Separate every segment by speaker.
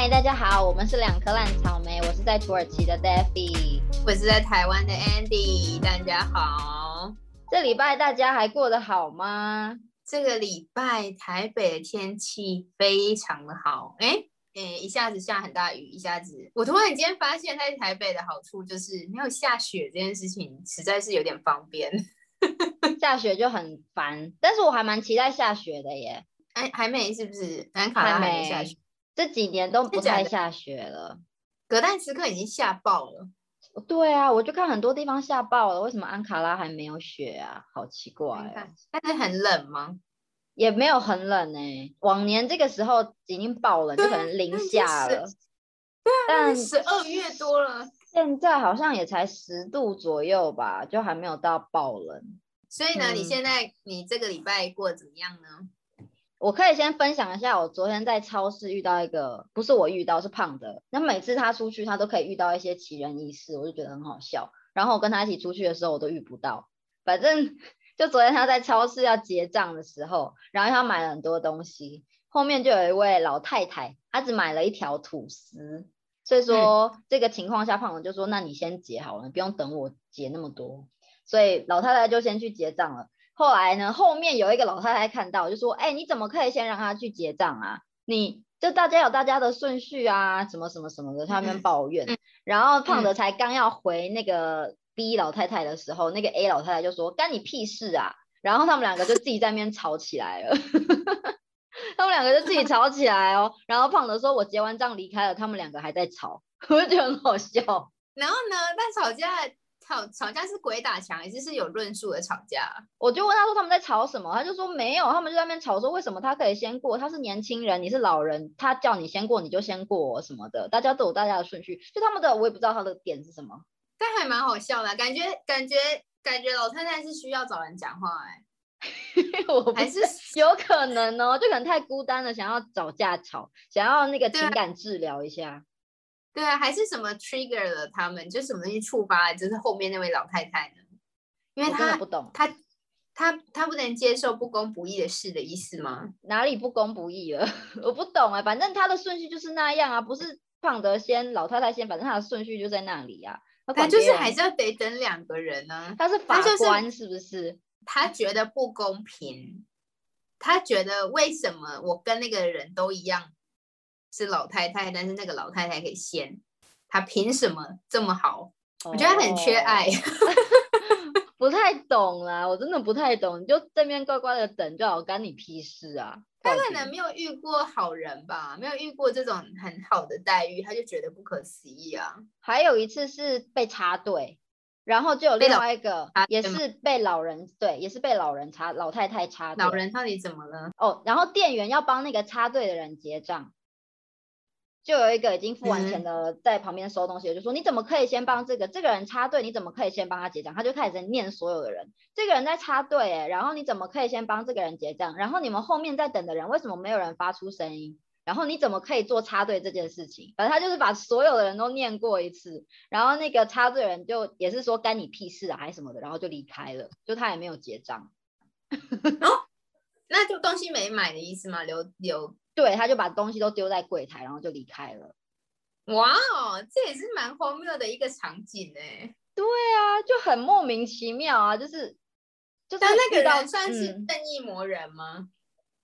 Speaker 1: 嗨，大家好，我们是两颗烂草莓，我是在土耳其的 Daffy，
Speaker 2: 我是在台湾的 Andy，大家好。
Speaker 1: 这礼拜大家还过得好吗？
Speaker 2: 这个礼拜台北的天气非常的好，哎哎，一下子下很大雨，一下子，我突然间发现在台北的好处就是没有下雪这件事情，实在是有点方便。
Speaker 1: 下雪就很烦，但是我还蛮期待下雪的耶。
Speaker 2: 哎，还没是不是？南卡拉还没下雪。
Speaker 1: 这几年都不太下雪了，
Speaker 2: 格但斯克已经下爆了。
Speaker 1: 对啊，我就看很多地方下爆了，为什么安卡拉还没有雪啊？好奇怪啊！
Speaker 2: 但是很冷吗？
Speaker 1: 也没有很冷哎，往年这个时候已经爆了，就可能零下了。
Speaker 2: 对啊，但十二月多了，
Speaker 1: 现在好像也才十度左右吧，就还没有到爆冷。
Speaker 2: 所以呢，你现在你这个礼拜过得怎么样呢？
Speaker 1: 我可以先分享一下，我昨天在超市遇到一个，不是我遇到，是胖的。那每次他出去，他都可以遇到一些奇人异事，我就觉得很好笑。然后我跟他一起出去的时候，我都遇不到。反正 就昨天他在超市要结账的时候，然后他买了很多东西，后面就有一位老太太，她只买了一条吐司。所以说这个情况下，胖的就说：“那你先结好了，不用等我结那么多。”所以老太太就先去结账了。后来呢？后面有一个老太太看到，就说：“哎，你怎么可以先让他去结账啊？你就大家有大家的顺序啊，什么什么什么的。”他那边抱怨，然后胖的才刚要回那个 B 老太太的时候，那个 A 老太太就说：“干你屁事啊！”然后他们两个就自己在那边吵起来了。他们两个就自己吵起来哦。然后胖的说：“我结完账离开了。”他们两个还在吵，我就觉得很好笑。
Speaker 2: 然后呢？在吵架。吵吵架是鬼打墙，还是是有论述的吵架？
Speaker 1: 我就问他说他们在吵什么，他就说没有，他们就在那边吵说为什么他可以先过，他是年轻人，你是老人，他叫你先过你就先过什么的，大家都有大家的顺序，就他们的我也不知道他的点是什么，
Speaker 2: 但还蛮好笑的，感觉感觉感觉老太太是需要找人讲话哎，
Speaker 1: 我还是有可能哦，就可能太孤单了，想要找架吵，想要那个情感治疗一下。
Speaker 2: 对啊，还是什么 trigger 了他们，就什么东西触发了，就是后面那位老太太呢？因为她
Speaker 1: 不懂，
Speaker 2: 她她她不能接受不公不义的事的意思吗？
Speaker 1: 哪里不公不义了？我不懂啊，反正他的顺序就是那样啊，不是胖德先，老太太先，反正他的顺序就在那里啊。
Speaker 2: 他就是还是要得等两个人呢。
Speaker 1: 他是法官是不是？
Speaker 2: 他觉得不公平，他觉得为什么我跟那个人都一样？是老太太，但是那个老太太可以先，她凭什么这么好？我觉得她很缺爱，
Speaker 1: 不太懂啦，我真的不太懂。你就这边乖乖的等就好，干你屁事啊！
Speaker 2: 他可能没有遇过好人吧，没有遇过这种很好的待遇，他就觉得不可思议啊。
Speaker 1: 还有一次是被插队，然后就有另外一个也是被老人对，也是被老人插老太太插队。
Speaker 2: 老人到底怎么了？
Speaker 1: 哦，然后店员要帮那个插队的人结账。就有一个已经付完钱的在旁边收东西，就说你怎么可以先帮这个这个人插队？你怎么可以先帮他结账？他就开始在念所有的人，这个人在插队，哎，然后你怎么可以先帮这个人结账？然后你们后面在等的人为什么没有人发出声音？然后你怎么可以做插队这件事情？反正他就是把所有的人都念过一次，然后那个插队人就也是说干你屁事啊，还是什么的，然后就离开了，就他也没有结账。
Speaker 2: 哦，那就东西没买的意思吗？留留。
Speaker 1: 对，他就把东西都丢在柜台，然后就离开了。
Speaker 2: 哇哦，这也是蛮荒谬的一个场景哎。
Speaker 1: 对啊，就很莫名其妙啊，就是，
Speaker 2: 就是那个人算是正义魔人吗？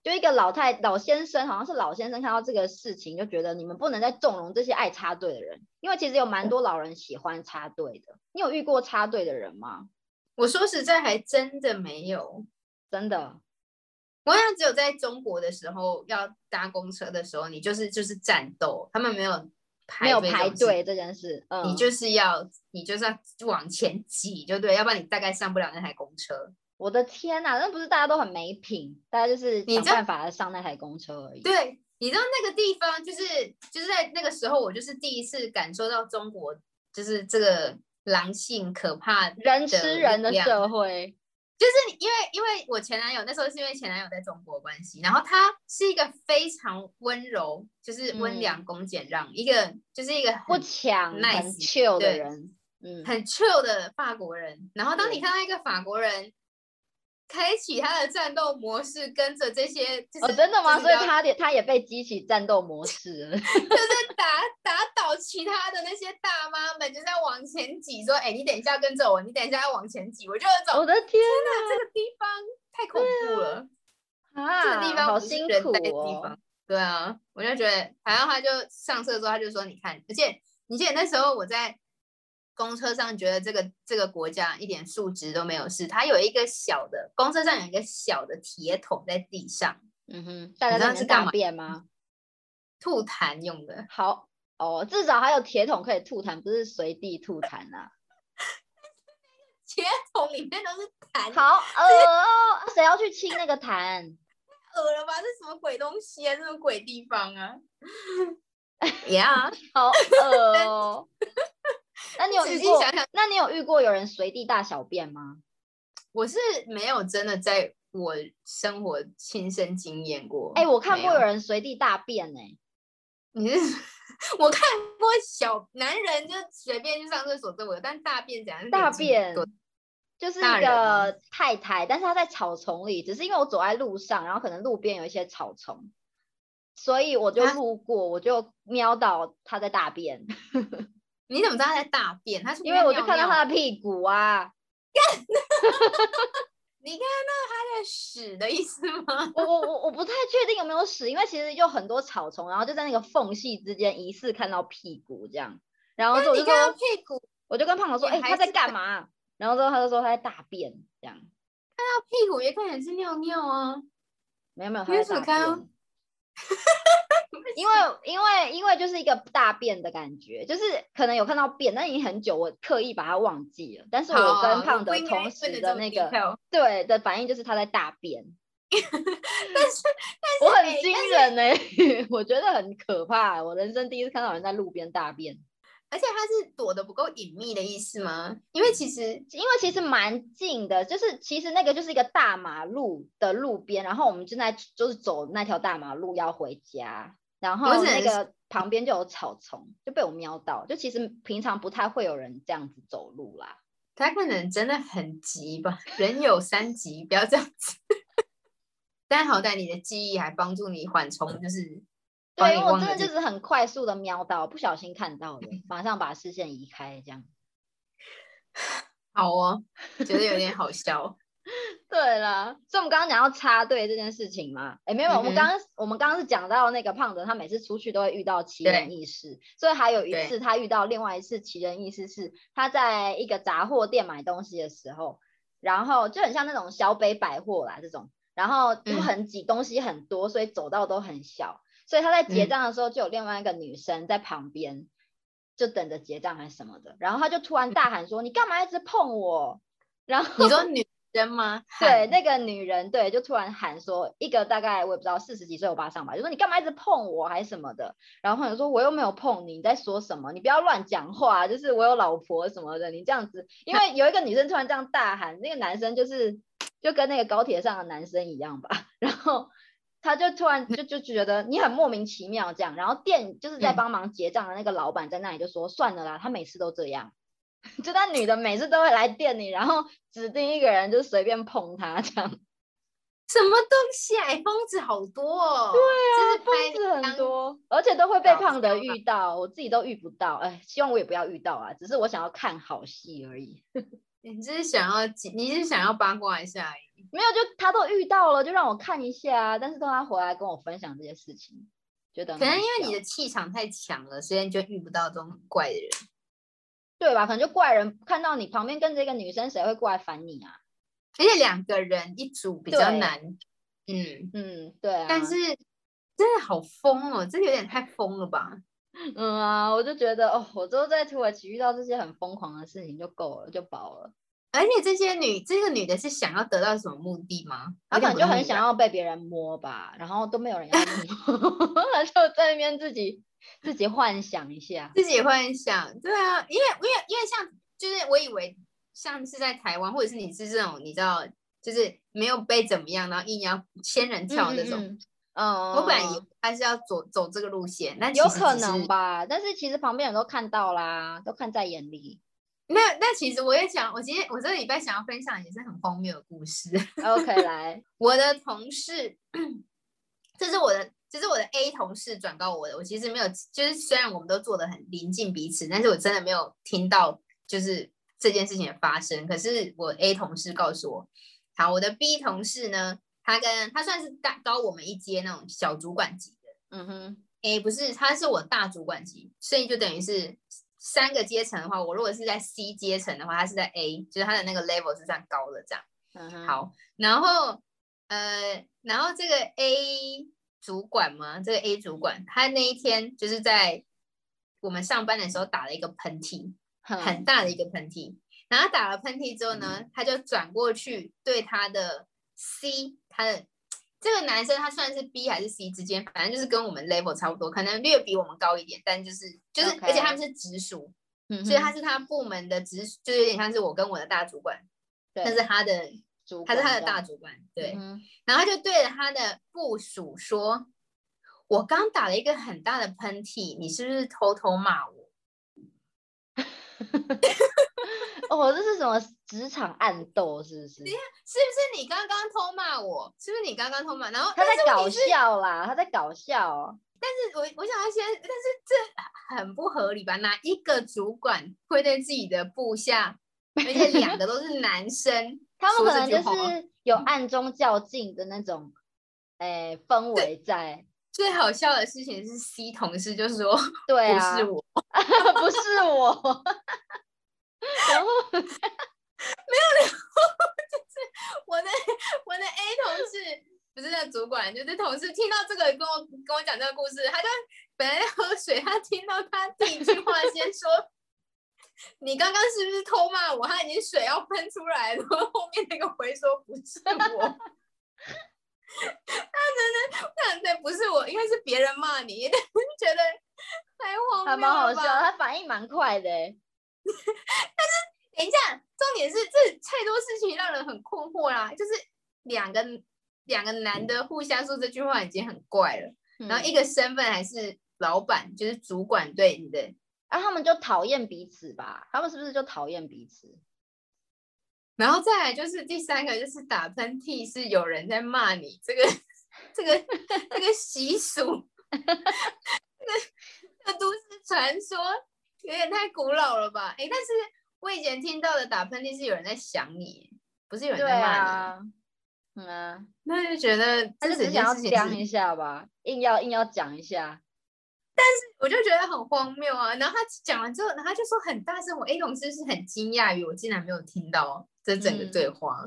Speaker 1: 就一个老太老先生，好像是老先生看到这个事情，就觉得你们不能再纵容这些爱插队的人，因为其实有蛮多老人喜欢插队的。你有遇过插队的人吗？
Speaker 2: 我说实在，还真的没有，
Speaker 1: 真的。
Speaker 2: 我好像只有在中国的时候要搭公车的时候，你就是就是战斗，他们没有
Speaker 1: 没有排队这件事，
Speaker 2: 你就是要你就是要往前挤，就对，要不然你大概上不了那台公车。
Speaker 1: 我的天哪，那不是大家都很没品，大家就是想办法上那台公车而已。
Speaker 2: 对，你知道那个地方就是就是在那个时候，我就是第一次感受到中国就是这个狼性可怕，
Speaker 1: 人吃人的社会。
Speaker 2: 就是因为，因为我前男友那时候是因为前男友在中国关系，然后他是一个非常温柔，就是温良恭俭让，一个就是一个
Speaker 1: 不强、很 chill 的人，
Speaker 2: 嗯，很 chill 的法国人。然后当你看到一个法国人开启他的战斗模式，跟着这些就是
Speaker 1: 哦，真的吗？所以他也他也被激起战斗模式。
Speaker 2: 就是打打倒其他的那些大妈们，就在往前挤，说：“哎、你等一下跟着我，你等一下要往前挤。”我就有种
Speaker 1: 我的天
Speaker 2: 天哪，这个地方太恐怖了，
Speaker 1: 啊，
Speaker 2: 这个地方
Speaker 1: 好辛苦哦。。
Speaker 2: 对啊，我就觉得，然后他就上车之后，他就说：“你看，而且你记得那时候我在公车上，觉得这个这个国家一点素质都没有是，它有一个小的公车上有一个小的铁桶在地上
Speaker 1: 嗯哼，大家
Speaker 2: 知道是干嘛
Speaker 1: 便吗？
Speaker 2: 吐痰用的，
Speaker 1: 好哦，至少还有铁桶可以吐痰，不是随地吐痰啊。
Speaker 2: 铁桶里面都是痰，
Speaker 1: 好恶哦，谁要去清那个痰？
Speaker 2: 恶了吧？这什么鬼东西啊？这种鬼地方啊！呀、
Speaker 1: 好恶哦。那你有
Speaker 2: 仔
Speaker 1: 遇过？
Speaker 2: 想想，
Speaker 1: 那你有遇过有人随地大小便吗？
Speaker 2: 我是没有真的在我生活亲身经验过。
Speaker 1: 哎、我看过有人随地大便呢、
Speaker 2: 你是我看过小男人就随便去上厕所这我有，但大便怎样？
Speaker 1: 大便就是
Speaker 2: 大
Speaker 1: 一个太太，但是她在草丛里，只是因为我走在路上，然后可能路边有一些草丛，所以我就
Speaker 2: 啊
Speaker 1: 路过，我就瞄到她在大便，
Speaker 2: 你怎么知道他在大便？他
Speaker 1: 因为我就看到他的屁股啊，
Speaker 2: 你看到他在屎的意思吗？
Speaker 1: 我我我我不太确定有没有屎，因为其实有很多草丛，然后就在那个缝隙之间疑似看到屁股这样，然后我就
Speaker 2: 你看到
Speaker 1: 说，
Speaker 2: 屁股，
Speaker 1: 我就跟胖哥说，哎、他在干嘛？然后之后他就说他在大便这样，
Speaker 2: 到屁股也看起来是尿尿啊。
Speaker 1: 没有没有，他在大。因为因为因为就是一个大便的感觉，就是可能有看到便，但已经很久，我刻意把它忘记了。但是我
Speaker 2: 好
Speaker 1: 跟胖的同时的那个对的反应就是他在大便，
Speaker 2: 但是但 是
Speaker 1: 我很
Speaker 2: 哎
Speaker 1: 惊人呢、我觉得很可怕，我人生第一次看到人在路边大便。
Speaker 2: 而且他是躲得不够隐秘的意思吗？因为其实
Speaker 1: 因为其实蛮近的，就是其实那个就是一个大马路的路边，然后我们正在就是走那条大马路要回家，然后那个旁边就有草丛，就被我瞄到。就其实平常不太会有人这样子走路啦。
Speaker 2: 他可能真的很急吧，人有三急，不要这样子。但好歹你的记忆还帮助你缓冲，就是帮
Speaker 1: 对，因为我真的就是很快速的瞄到，不小心看到的，马上把视线移开，这样。
Speaker 2: 好哦，觉得有点好笑。
Speaker 1: 对啦，所以我们刚刚讲到插队这件事情嘛，哎，没有，我们刚刚我们刚刚是讲到那个胖子，他每次出去都会遇到奇人异事，所以还有一次他遇到另外一次奇人异事是他在一个杂货店买东西的时候，然后就很像那种小北百货啦这种，然后就
Speaker 2: 嗯
Speaker 1: 很挤，东西很多，所以走道都很小，所以他在结
Speaker 2: 嗯
Speaker 1: 账的时候就有另外一个女生在旁边。就等着结账还是什么的，然后他就突然大喊说：“你干嘛一直碰我？”然后
Speaker 2: 你说女生吗？
Speaker 1: 对，那个女人对，就突然喊说，一个大概我也不知道四十几岁欧巴上吧，就说你干嘛一直碰我还是什么的，然后朋友说我又没有碰你，你在说什么？你不要乱讲话，就是我有老婆什么的，你这样子，因为有一个女生突然这样大喊，那个男生就是就跟那个高铁上的男生一样吧，然后他就突然就就觉得你很莫名其妙这样，然后店就是在
Speaker 2: 嗯
Speaker 1: 帮忙结账的那个老板在那里就说算了啦，他每次都这样。就那女的每次都会来店里，然后指定一个人就随便碰他这样。
Speaker 2: 什么东西啊？哎疯子好多哦。对
Speaker 1: 啊，
Speaker 2: 这
Speaker 1: 疯
Speaker 2: 是拍当
Speaker 1: 子很多，而且都会被胖的遇到，我自己都遇不到。哎，希望我也不要遇到啊，只是我想要看好戏而已。
Speaker 2: 你只是想要，你是想要八卦一下而已。
Speaker 1: 没有，就他都遇到了，就让我看一下啊。但是等他回来跟我分享这些事情，觉得
Speaker 2: 可能因为你的气场太强了，所以你就遇不到这种怪的人。
Speaker 1: 对吧？可能就怪人看到你旁边跟着一个女生，谁会过来烦你啊？
Speaker 2: 而且两个人一组比较难。嗯，
Speaker 1: 嗯，对啊。
Speaker 2: 但是真的好疯哦，这个有点太疯了吧？
Speaker 1: 嗯啊，我就觉得哦，我都在土耳其遇到这些很疯狂的事情就够了，就饱了。
Speaker 2: 而且这些女，这个女的是想要得到什么目的吗？
Speaker 1: 她可能就很想
Speaker 2: 要。
Speaker 1: 被别人摸吧，然后都没有人要摸，他就在那边自己自己幻想一下。
Speaker 2: 自己幻想，对啊，因为因为因为像就是我以为像是在台湾，或者是你是这种你知道，就是没有被怎么样，然后硬要仙人跳那种。
Speaker 1: 嗯，嗯
Speaker 2: 我本来以为他是要走走这个路线，那
Speaker 1: 有可能？吧，但是其实旁边人都看到啦，都看在眼里。
Speaker 2: 那那其实我也想，我今天我这个礼拜想要分享也是很荒谬的故事。
Speaker 1: OK，来，
Speaker 2: 我的同事，这是我的，这是我的 A 同事转告我的。我其实没有，就是虽然我们都做的很临近彼此，但是我真的没有听到就是这件事情的发生。可是我 A 同事告诉我，好，我的 B 同事呢，他跟他算是大高我们一阶那种小主管级的。
Speaker 1: 嗯哼
Speaker 2: ，，A，不是，他是我大主管级，所以就等于是三个阶层的话，我如果是在 C 阶层的话，他是在 A，就是他的那个 level 是算高的这样。
Speaker 1: 嗯哼，，
Speaker 2: 好，然后呃，然后这个 A 主管嘛，这个 A 主管，他那一天就是在我们上班的时候打了一个喷嚏，很
Speaker 1: 很
Speaker 2: 大的一个喷嚏。然后他打了喷嚏之后呢，他就转过去对他的 C，他的这个男生他算是 B 还是 C 之间，反正就是跟我们 level 差不多，可能略比我们高一点，但就是就是而且他们是直属，
Speaker 1: 嗯
Speaker 2: 所以他是他部门的直，就有点像是我跟我的大主管，但是他的
Speaker 1: 主
Speaker 2: 他是他的大主管，对。
Speaker 1: 嗯
Speaker 2: 然后他就对着他的部属说：“我刚打了一个很大的喷嚏，你是不是偷偷骂我
Speaker 1: 哦，这是什么职场暗斗？是不是？
Speaker 2: 是不是你刚刚偷骂我？是不是你刚刚偷骂？”然后
Speaker 1: 他在搞笑啦，他在搞笑哦。
Speaker 2: 但是我我想要先，但是这很不合理吧？哪一个主管会对自己的部下，而且两个都是男生，
Speaker 1: 他们可能就是有暗中较劲的那种，诶、氛围在。
Speaker 2: 最好笑的事情是 C 同事就说：“
Speaker 1: 对啊，
Speaker 2: 不是我。”
Speaker 1: 不是我。然后没有，然后 就是
Speaker 2: 我的我的 A 同事不是那主管，就是同事，听到这个跟我跟我讲这个故事，他就本来在喝水，他听到他第一句话先说：“你刚刚是不是偷骂我？”他已经水要喷出来了，后后面那个回说：“不是我。”他真的，他对，不是我，应该是别人骂你，觉得太荒
Speaker 1: 还
Speaker 2: 谬了吧
Speaker 1: 蛮好笑，他反应蛮快的欸。
Speaker 2: 等一下，重点是这太多事情让人很困惑啦。就是两个两个男的互相说这句话已经很怪了，然后
Speaker 1: 嗯
Speaker 2: 一个身份还是老板，就是主管对你的，然
Speaker 1: 啊，他们就讨厌彼此吧？他们是不是就讨厌彼此？
Speaker 2: 然后再来就是第三个就是打喷嚏是有人在骂你，这个 这个这个习俗，这个这个都市传说有点太古老了吧？哎，但是我以前听到的打喷嚏是有人在想你，不是有人在骂你。
Speaker 1: 啊，嗯啊，
Speaker 2: 那就觉得
Speaker 1: 他就只
Speaker 2: 这整件事情
Speaker 1: 想要讲一，下吧，硬要硬要讲一下。
Speaker 2: 但是我就觉得很荒谬啊。然后他讲完之后，然后他就说很大声，我 A 同事是很惊讶于我竟然没有听到这整个
Speaker 1: 嗯
Speaker 2: 对话，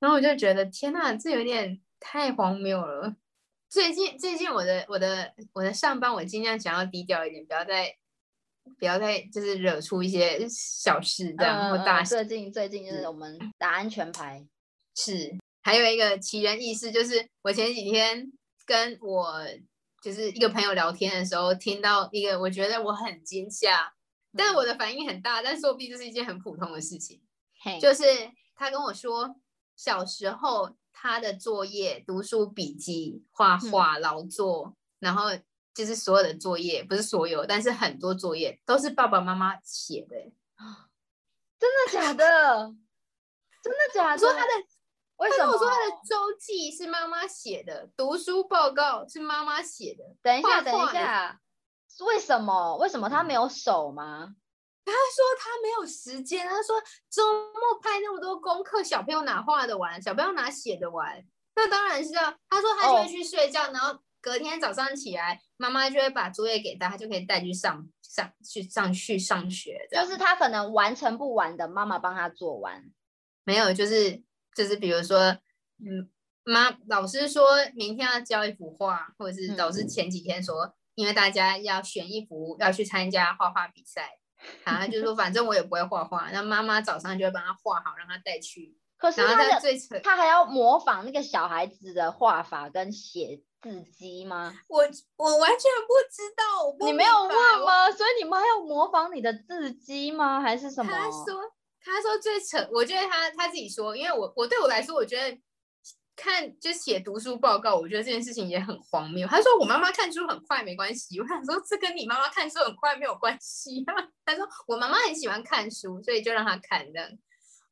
Speaker 2: 然后我就觉得天呐，这有点太荒谬了。最近最近我的我的我的上班，我尽量想要低调一点，不要再不要再就是惹出一些小事这样、
Speaker 1: 嗯
Speaker 2: 或大事。
Speaker 1: 嗯最近最近就是我们打安全牌，
Speaker 2: 是，还有一个奇人异事，就是我前几天跟我就是一个朋友聊天的时候，听到一个我觉得我很惊吓，但是我的反应很大，但说不定就是一件很普通的事情。
Speaker 1: 嘿，
Speaker 2: 就是他跟我说，小时候他的作业、读书笔记、画画、劳作，然后就是所有的作业，不是所有，但是很多作业都是爸爸妈妈写的欸。
Speaker 1: 真的假的？真的假的？
Speaker 2: 他说他的
Speaker 1: 为什么？
Speaker 2: 说他的周记是妈妈写的，读书报告是妈妈写的。
Speaker 1: 等一下，等一下，为什么？为什么他没有手吗？
Speaker 2: 他说他没有时间，他说周末拍那么多功课，小朋友哪画得完？小朋友哪写得完？那当然是要。他说他就
Speaker 1: 哦
Speaker 2: 会去睡觉，然后隔天早上起来，妈妈就会把作业给他，他就可以带去上上去上去上学。
Speaker 1: 就是他可能完成不完的，妈妈帮他做完。
Speaker 2: 没有，就是就是比如说，嗯，妈老师说明天要交一幅画，或者是老师前几天说，因为大家要选一幅要去参加画画比赛，然后就说 反正我也不会画画，那妈妈早上就会帮他画好，让他带去。
Speaker 1: 可是他的他还要模仿那个小孩子的画法跟写字机吗？
Speaker 2: 我我完全不知道，我
Speaker 1: 你没有问吗？所以你们还要模仿你的字机吗？还是什么？
Speaker 2: 他说他说最扯，我觉得他他自己说，因为我我对我来说，我觉得看就写读书报告，我觉得这件事情也很荒谬。他说我妈妈看书很快没关系，我想说这跟你妈妈看书很快没有关系啊。他说我妈妈很喜欢看书，所以就让她看的，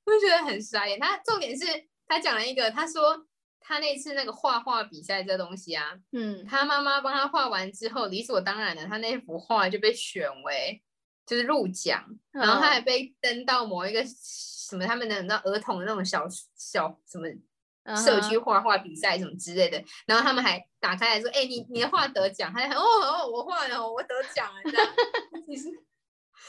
Speaker 2: 我就觉得很傻眼。他重点是他讲了一个，他说他那次那个画画比赛这东西啊，
Speaker 1: 嗯，
Speaker 2: 他妈妈帮他画完之后，理所当然的，他那幅画就被选为就是入奖，然后他还被登到某一个什么他们的那儿童的那种小小什么。社区画画比赛什么之类的，然后他们还打开来说：“哎，你你的画得奖。”他哦哦，我画了，我得奖了。这样其实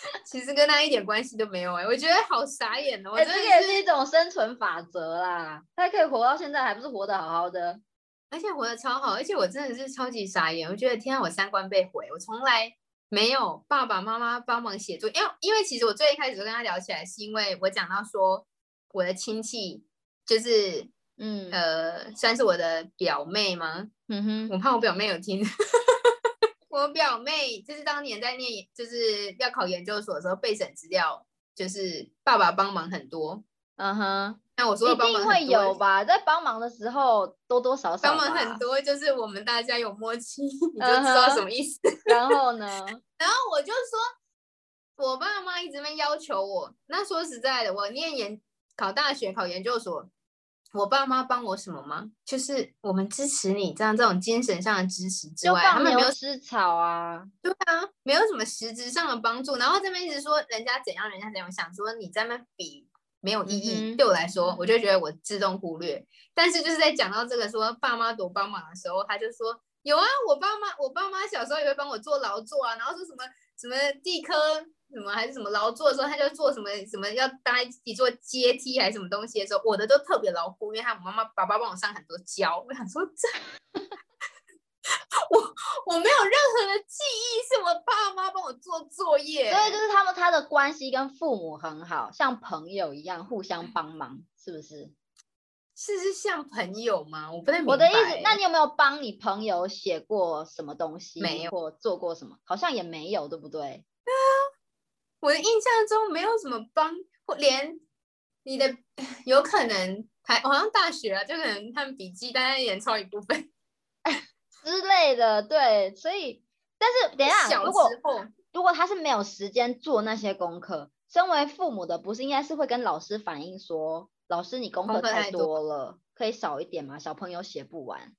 Speaker 2: 其实跟他一点关系都没有哎，我觉得好傻眼哦。
Speaker 1: 哎，这个也是一种生存法则啦。他可以活到现在，还不是活得好好的，
Speaker 2: 而且活得超好。而且我真的是超级傻眼，我觉得天啊，我三观被毁。我从来没有爸爸妈妈帮忙写作，因为因为其实我最一开始跟他聊起来，是因为我讲到说我的亲戚就是。嗯呃，算是我的表妹吗？嗯哼，我怕我表妹有听。我表妹就是当年在念，就是要考研究所的时候备审资料，就是爸爸帮忙很多。嗯哼，那我说
Speaker 1: 一定会有吧，在帮忙的时候多多少少
Speaker 2: 帮忙很多，就是我们大家有默契，你就知道什么意思。
Speaker 1: 然后呢？
Speaker 2: 然后我就说，我爸妈一直在要求我。那说实在的，我念研考大学考研究所。我爸妈帮我什么吗？就是我们支持你这样这种精神上的支持之外，他们没有
Speaker 1: 吃草啊，
Speaker 2: 对啊，没有什么实质上的帮助。然后这边一直说人家怎样，人家怎样，想说你在那比没有意义。对我来说，我就觉得我自动忽略。但是就是在讲到这个说爸妈多帮忙的时候，他就说有啊，我爸妈我爸妈小时候也会帮我做劳作啊，然后说什么什么地科。什么还是什么劳作的时候，他就做什么什么要大家一起做阶梯还是什么东西的时候，我的都特别牢固，因为他妈妈爸爸帮我上很多胶。我想说这，我我没有任何的记忆，是我爸妈帮我做作业。
Speaker 1: 所以就是他们他的关系跟父母很好，像朋友一样互相帮忙，是不是？
Speaker 2: 是是像朋友吗？我不太明
Speaker 1: 白。我的意思，那你有没有帮你朋友写过什么东西？
Speaker 2: 没有，
Speaker 1: 或做过什么？好像也没有，对不对？
Speaker 2: 我的印象中没有什么帮，或连你的有可能还好像大学啊，就可能他们笔记大家也抄一部分
Speaker 1: 之类的，对。所以，但是等一下，如果如果他是没有时间做那些功课，身为父母的不是应该是会跟老师反映说，老师你功课太多了，可以少一点吗？小朋友写不完。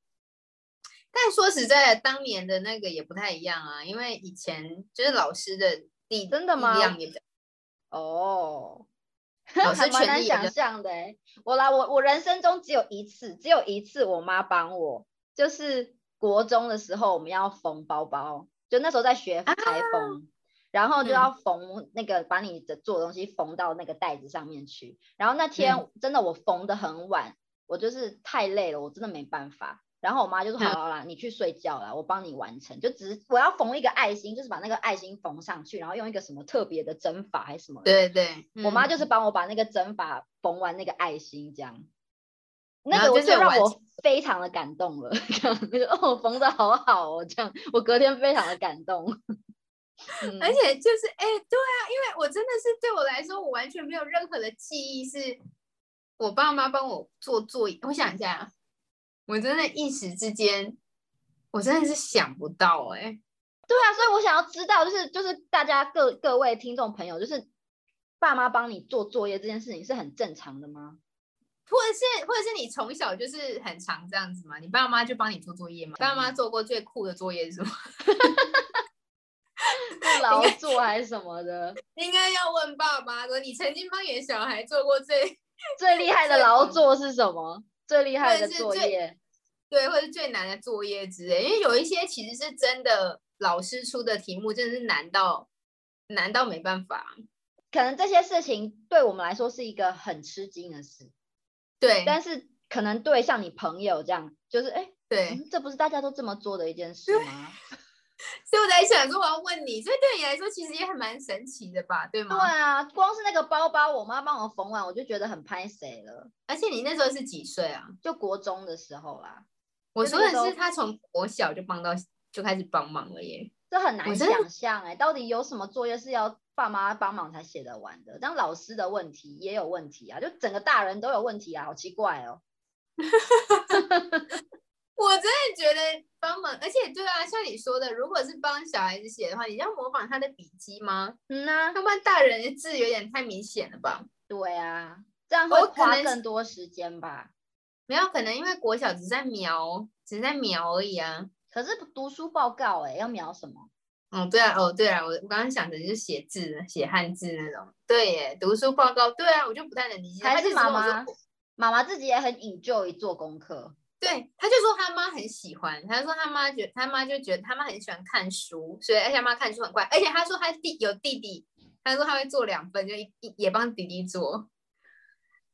Speaker 2: 但说实在的，当年的那个也不太一样啊，因为以前就是老师的。
Speaker 1: 你真的吗？哦，还蛮难想象的哎。我来，我我人生中只有一次，只有一次我妈帮我，就是国中的时候我们要缝包包，就那时候在学裁缝，然后就要缝那个把你的做的东西缝到那个袋子上面去。然后那天真的我缝的很晚，我就是太累了，我真的没办法。然后我妈就说：“好啦，你去睡觉啦，我帮你完成。就只是我要缝一个爱心，就是把那个爱心缝上去，然后用一个什么特别的针法还是什么？
Speaker 2: 对对，
Speaker 1: 我妈就是帮我把那个针法缝完那个爱心，这样，那个就让我非常的感动了。那个哦，缝的好好哦，这样我隔天非常的感动。
Speaker 2: 而且就是哎，对啊，因为我真的是对我来说，我完全没有任何的记忆，是我爸妈帮我做作业。我想一下。”我真的，一时之间，我真的是想不到哎。
Speaker 1: 对啊，所以我想要知道，就是就是大家各各位听众朋友，就是爸妈帮你做作业这件事情是很正常的吗？
Speaker 2: 或者是或者是你从小就是很常这样子吗？你爸妈就帮你做作业吗？爸妈做过最酷的作业是什么？
Speaker 1: 劳作还是什么的？
Speaker 2: 应该要问爸妈说，你曾经帮你的小孩做过最
Speaker 1: 最厉害的劳作是什么？最厉害的作业，
Speaker 2: 对，或者最难的作业之类，因为有一些其实是真的，老师出的题目真的是难到难到没办法。
Speaker 1: 可能这些事情对我们来说是一个很吃惊的事，
Speaker 2: 对。
Speaker 1: 但是可能对像你朋友这样，就是哎，
Speaker 2: 对，
Speaker 1: 这不是大家都这么做的一件事吗？
Speaker 2: 所以我在想说，我要问你，所以对你来说其实也很蛮神奇的吧，对吗？
Speaker 1: 对啊，光是那个包包，我妈帮我缝完，我就觉得很拍谁了。
Speaker 2: 而且你那时候是几岁啊？
Speaker 1: 就国中的时候啦。
Speaker 2: 我说的是他从国小就帮到就开始帮忙了耶，
Speaker 1: 这很难想象哎，到底有什么作业是要爸妈帮忙才写得完的？这样老师的问题也有问题啊，就整个大人都有问题啊，好奇怪哦。
Speaker 2: 仿，而且对啊，像你说的，如果是帮小孩子写的话，你要模仿他的笔记吗？
Speaker 1: 嗯呐、
Speaker 2: 要不然大人的字有点太明显了吧？
Speaker 1: 对啊，这样会花更多时间吧。
Speaker 2: 没有可能，因为国小只在描，只是在描而已啊。
Speaker 1: 可是读书报告哎、要描什么？
Speaker 2: 哦，对啊，哦，对啊，我我刚刚想的就是写字，写汉字那种。对耶，读书报告，对啊，我就不太能理解。
Speaker 1: 还
Speaker 2: 是
Speaker 1: 妈妈妈妈自己也很 enjoy 做功课。
Speaker 2: 对，他就说他妈很喜欢，他说他妈觉他妈就觉得他妈很喜欢看书，所以而且他妈看书很快，而且他说他弟有弟弟，他说他会做两份，就一一也帮弟弟做。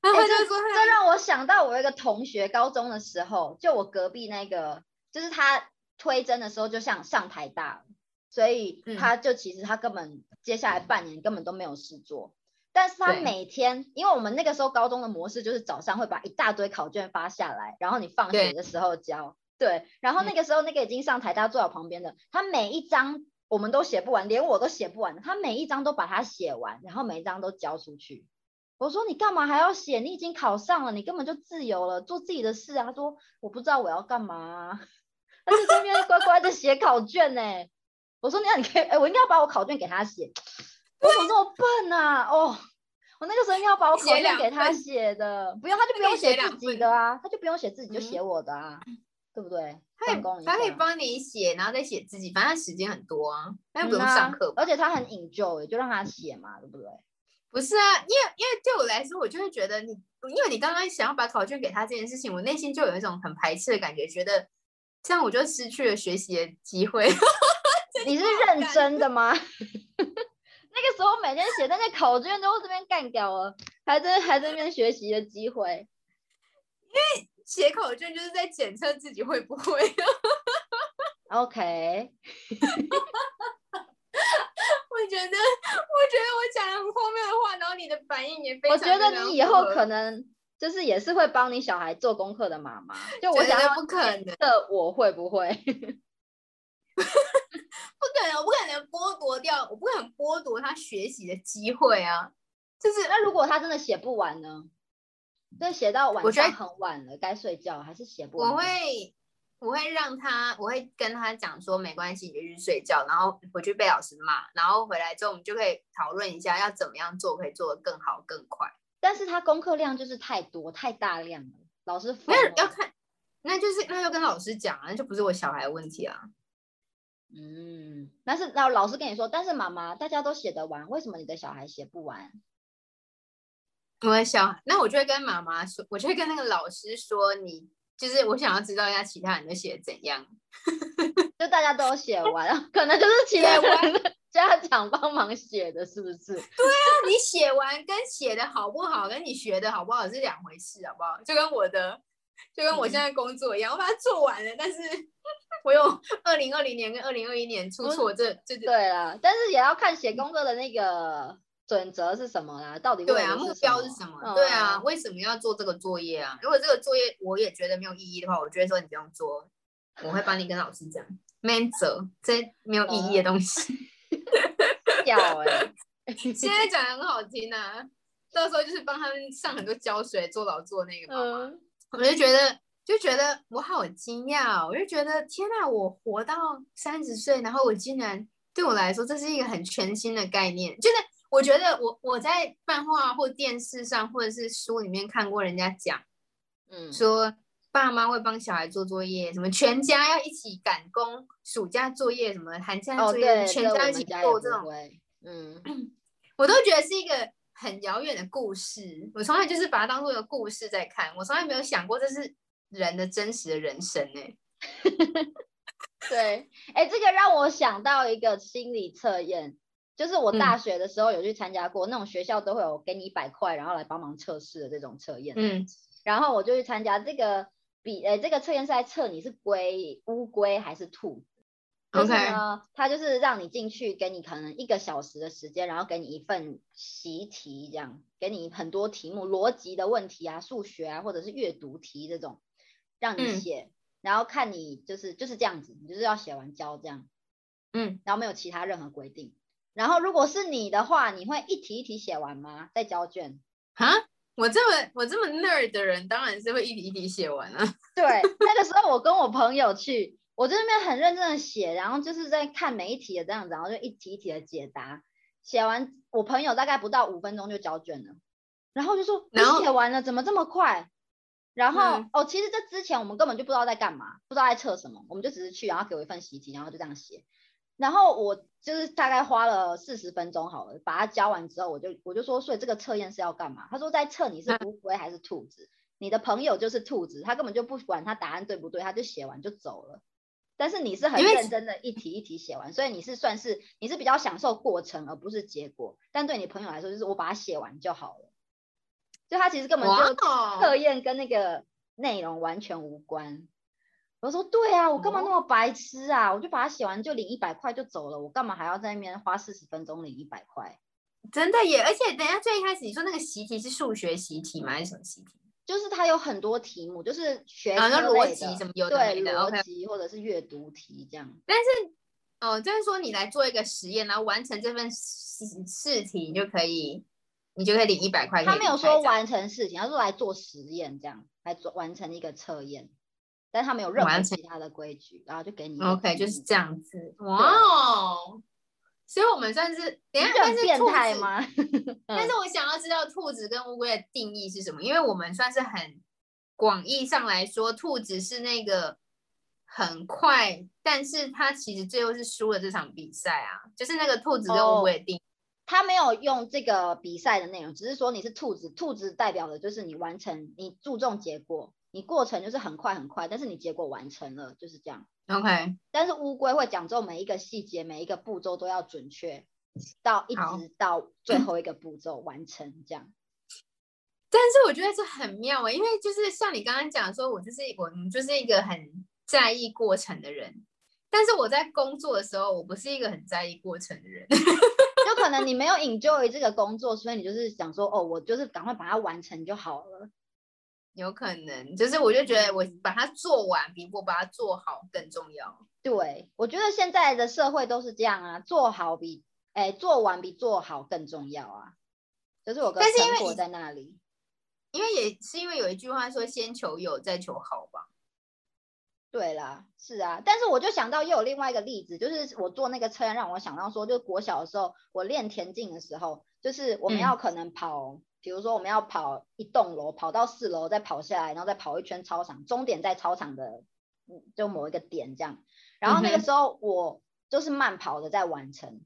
Speaker 2: 然后
Speaker 1: 哎
Speaker 2: 他就说他
Speaker 1: 这让我想到我一个同学，高中的时候，就我隔壁那个，就是他推甄的时候就像上台大了，所以
Speaker 2: 嗯
Speaker 1: 他就其实他根本接下来半年根本都没有事做，但是他每天，因为我们那个时候高中的模式就是早上会把一大堆考卷发下来，然后你放学的时候交，对，然后那
Speaker 2: 嗯
Speaker 1: 个时候那个已经上台大坐我旁边的，他每一张我们都写不完，连我都写不完，他每一张都把它写完，然后每一张都交出去。我说你干嘛还要写？你已经考上了，你根本就自由了，做自己的事啊。他说我不知道我要干嘛啊、他就在那边乖乖的写考卷呢、我说那你可以，哎、我应该要把我考卷给他写。我怎么这么笨啊？哦，我那个时候应该要把我考卷给他
Speaker 2: 份
Speaker 1: 写的，不用他就不用写自己的啊，他就不用写自己，就
Speaker 2: 嗯
Speaker 1: 写我的啊，对不对？
Speaker 2: 他可以他可以帮你写，然后再写自己，反正他时间很多啊，他又不用上课吧。
Speaker 1: 而且他很 enjoy，就让他写嘛，对不对？
Speaker 2: 不是啊，因为因为对我来说，我就会觉得你，因为你刚刚想要把考卷给他这件事情，我内心就有一种很排斥的感觉，觉得这样我就失去了学习的机会。
Speaker 1: 你是认真的吗？那个时候每天写那些考卷都这边干掉了，还在还在那边学习的机会。
Speaker 2: 因为写考卷就是在检测自己会不会。
Speaker 1: OK，
Speaker 2: 我觉得，我觉得我讲了很荒谬的话，然后你的反应也非
Speaker 1: 我觉得你以后可能就是也是会帮你小孩做功课的妈妈。就我想要
Speaker 2: 不可能
Speaker 1: 检测我会不会？
Speaker 2: 不可能，我不可能剥夺掉，我不可能剥夺他学习的机会啊！就是
Speaker 1: 那如果他真的写不完呢？对，写到晚上很晚了，该睡觉还是写不完？
Speaker 2: 我会，我会让他，我会跟他讲说，没关系，你就去睡觉，然后回去被老师骂，然后回来之后我们就可以讨论一下要怎么样做可以做得更好更快。
Speaker 1: 但是他功课量就是太多太大量了，老师
Speaker 2: 没有要看，那就是那就跟老师讲啊，那就不是我小孩的问题啊。
Speaker 1: 嗯，但是老老师跟你说，但是妈妈大家都写得完，为什么你的小孩写不完？
Speaker 2: 我的小孩，那我就会跟妈妈说，我就会跟那个老师说，你就是我想要知道一下其他人都写的怎样。
Speaker 1: 就大家都写完，可能就是其他
Speaker 2: 写完
Speaker 1: 人的家长帮忙写的，是不是？
Speaker 2: 对啊你写完跟写的好不好，跟你学的好不好是两回事，好不好？就跟我的，就跟我现在工作一样，我把它做完了，但是我有 二零二零年跟二零二一年出错，这这这
Speaker 1: 对啦，但是也要看写功课的那个准则是什么啦，到底为
Speaker 2: 对啊，目标是什么？
Speaker 1: 嗯
Speaker 2: 对啊，为什么要做这个作业啊？如果这个作业我也觉得没有意义的话，我就会说你不用做，我会帮你跟老师讲。免责，这没有意义的东西。
Speaker 1: 要哎、
Speaker 2: 现在讲的很好听啊，到时候就是帮他们上很多胶水做劳作那个妈妈。
Speaker 1: 嗯，
Speaker 2: 我就觉得，就觉得我好惊讶哦，我就觉得天呐，我活到三十岁，然后我竟然对我来说，这是一个很全新的概念。就是我觉得我我在漫画或电视上或者是书里面看过人家讲
Speaker 1: 嗯，
Speaker 2: 说，爸妈会帮小孩做作业，什么全家要一起赶工，暑假作业什么寒假
Speaker 1: 哦
Speaker 2: 作业，全家一起做这种，
Speaker 1: 嗯，
Speaker 2: 我都觉得是一个很遥远的故事。我从来就是把它当做一个故事在看，我从来没有想过这是人的真实的人生呢、
Speaker 1: 对，哎，这个让我想到一个心理测验，就是我
Speaker 2: 嗯。
Speaker 1: 大学的时候有去参加过，那种学校都会有给你一百块，然后来帮忙测试的这种测验，
Speaker 2: 嗯。
Speaker 1: 然后我就去参加这个比，呃，这个测验是在测你是龟、乌龟还是兔。子。就是
Speaker 2: OK
Speaker 1: 呢，它就是让你进去，给你可能一个小时的时间，然后给你一份习题，这样给你很多题目，逻辑的问题啊、数学啊，或者是阅读题这种，让你
Speaker 2: 嗯
Speaker 1: 写，然后看你就是就是这样子，你就是要写完交这样，
Speaker 2: 嗯，
Speaker 1: 然后没有其他任何规定。然后如果是你的话，你会一题一题写完吗？再交卷？
Speaker 2: 哈，我这么我这么 nerd 的人，当然是会一题一题写完啊。
Speaker 1: 对，那个时候我跟我朋友去，我在那边很认真的写，然后就是在看每一题的这样子，然后就一题一题的解答。写完，我朋友大概不到五分钟就交卷了，然后就说你写完了，怎么这么快？然后、
Speaker 2: 嗯
Speaker 1: 哦，其实这之前我们根本就不知道在干嘛，不知道在测什么，我们就只是去，然后给我一份习题，然后就这样写。然后我就是大概花了四十分钟好了，把它教完之后，我就我就说，所以这个测验是要干嘛？他说在测你是
Speaker 2: 嗯
Speaker 1: 乌龟还是兔子，你的朋友就是兔子，他根本就不管他答案对不对，他就写完就走了。但是你是很认真的一题一题写完，所以你是算是你是比较享受过程而不是结果。但对你朋友来说，就是我把它写完就好了，就他其实根本
Speaker 2: 哇
Speaker 1: 就
Speaker 2: 哦，
Speaker 1: 测验跟那个内容完全无关。我说对啊，我干嘛那么白痴啊？我就把它写完就领一百块就走了，我干嘛还要在那边花四十分钟领一百块？
Speaker 2: 真的耶！而且等一下最一开始你说那个习题是数学习题吗？还是什么习题？
Speaker 1: 就是它有很多题目，就是学
Speaker 2: 啊那
Speaker 1: 科类的
Speaker 2: 逻辑什么有的的，OK
Speaker 1: 逻辑或者是阅读题这样。
Speaker 2: 但是哦，就是说你来做一个实验，然后完成这份试试题，你就可以，你就可以领一百块。
Speaker 1: 他没有说完成事情，他说来做实验这样，来做完成一个测验，但他没有任何其他的规矩，然后就给你
Speaker 2: OK，就是这样子。哇哦！所以我们算是等下，是兔子
Speaker 1: 态吗？
Speaker 2: 但是我想要知道兔子跟乌龟的定义是什么，因为我们算是很广义上来说，兔子是那个很快，但是它其实最后是输了这场比赛啊，就是那个兔子跟乌龟的定义。
Speaker 1: 他没有用这个比赛的内容，只是说你是兔子，兔子代表的就是你完成，你注重结果，你过程就是很快很快，但是你结果完成了，就是这样。
Speaker 2: OK，
Speaker 1: 但是乌龟会讲究每一个细节，每一个步骤都要准确，到一直到最后一个步骤完成这样。
Speaker 2: 但是我觉得这很妙欸，因为就是像你刚刚讲说，我就是我们就是一个很在意过程的人，但是我在工作的时候，我不是一个很在意过程的人。
Speaker 1: 就可能你没有 enjoy 这个工作，所以你就是想说，哦，我就是赶快把它完成就好了。
Speaker 2: 有可能，就是我就觉得我把它做完，比我把它做好更重要。
Speaker 1: 对，我觉得现在的社会都是这样啊，做好比哎做完比做好更重要啊，就是有个
Speaker 2: 但是因为
Speaker 1: 成果
Speaker 2: 以
Speaker 1: 在那里。
Speaker 2: 因为也是因为有一句话说“先求有，再求好”吧。
Speaker 1: 对啦，是啊，但是我就想到又有另外一个例子，就是我做那个测验让我想到说，就是国小的时候，我练田径的时候，就是我们
Speaker 2: 嗯
Speaker 1: 要可能跑，比如说我们要跑一栋楼，跑到四楼再跑下来，然后再跑一圈操场，终点在操场的嗯就某一个点这样。然后那个时候我就是慢跑的在完成，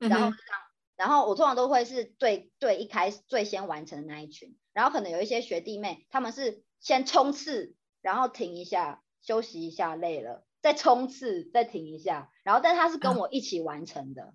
Speaker 2: 嗯
Speaker 1: 然后这样，然后我通常都会是最最一开始最先完成的那一群，然后可能有一些学弟妹他们是先冲刺，然后停一下休息一下累了，再冲刺再停一下，然后但他是跟
Speaker 2: 嗯。
Speaker 1: 我一起完成的，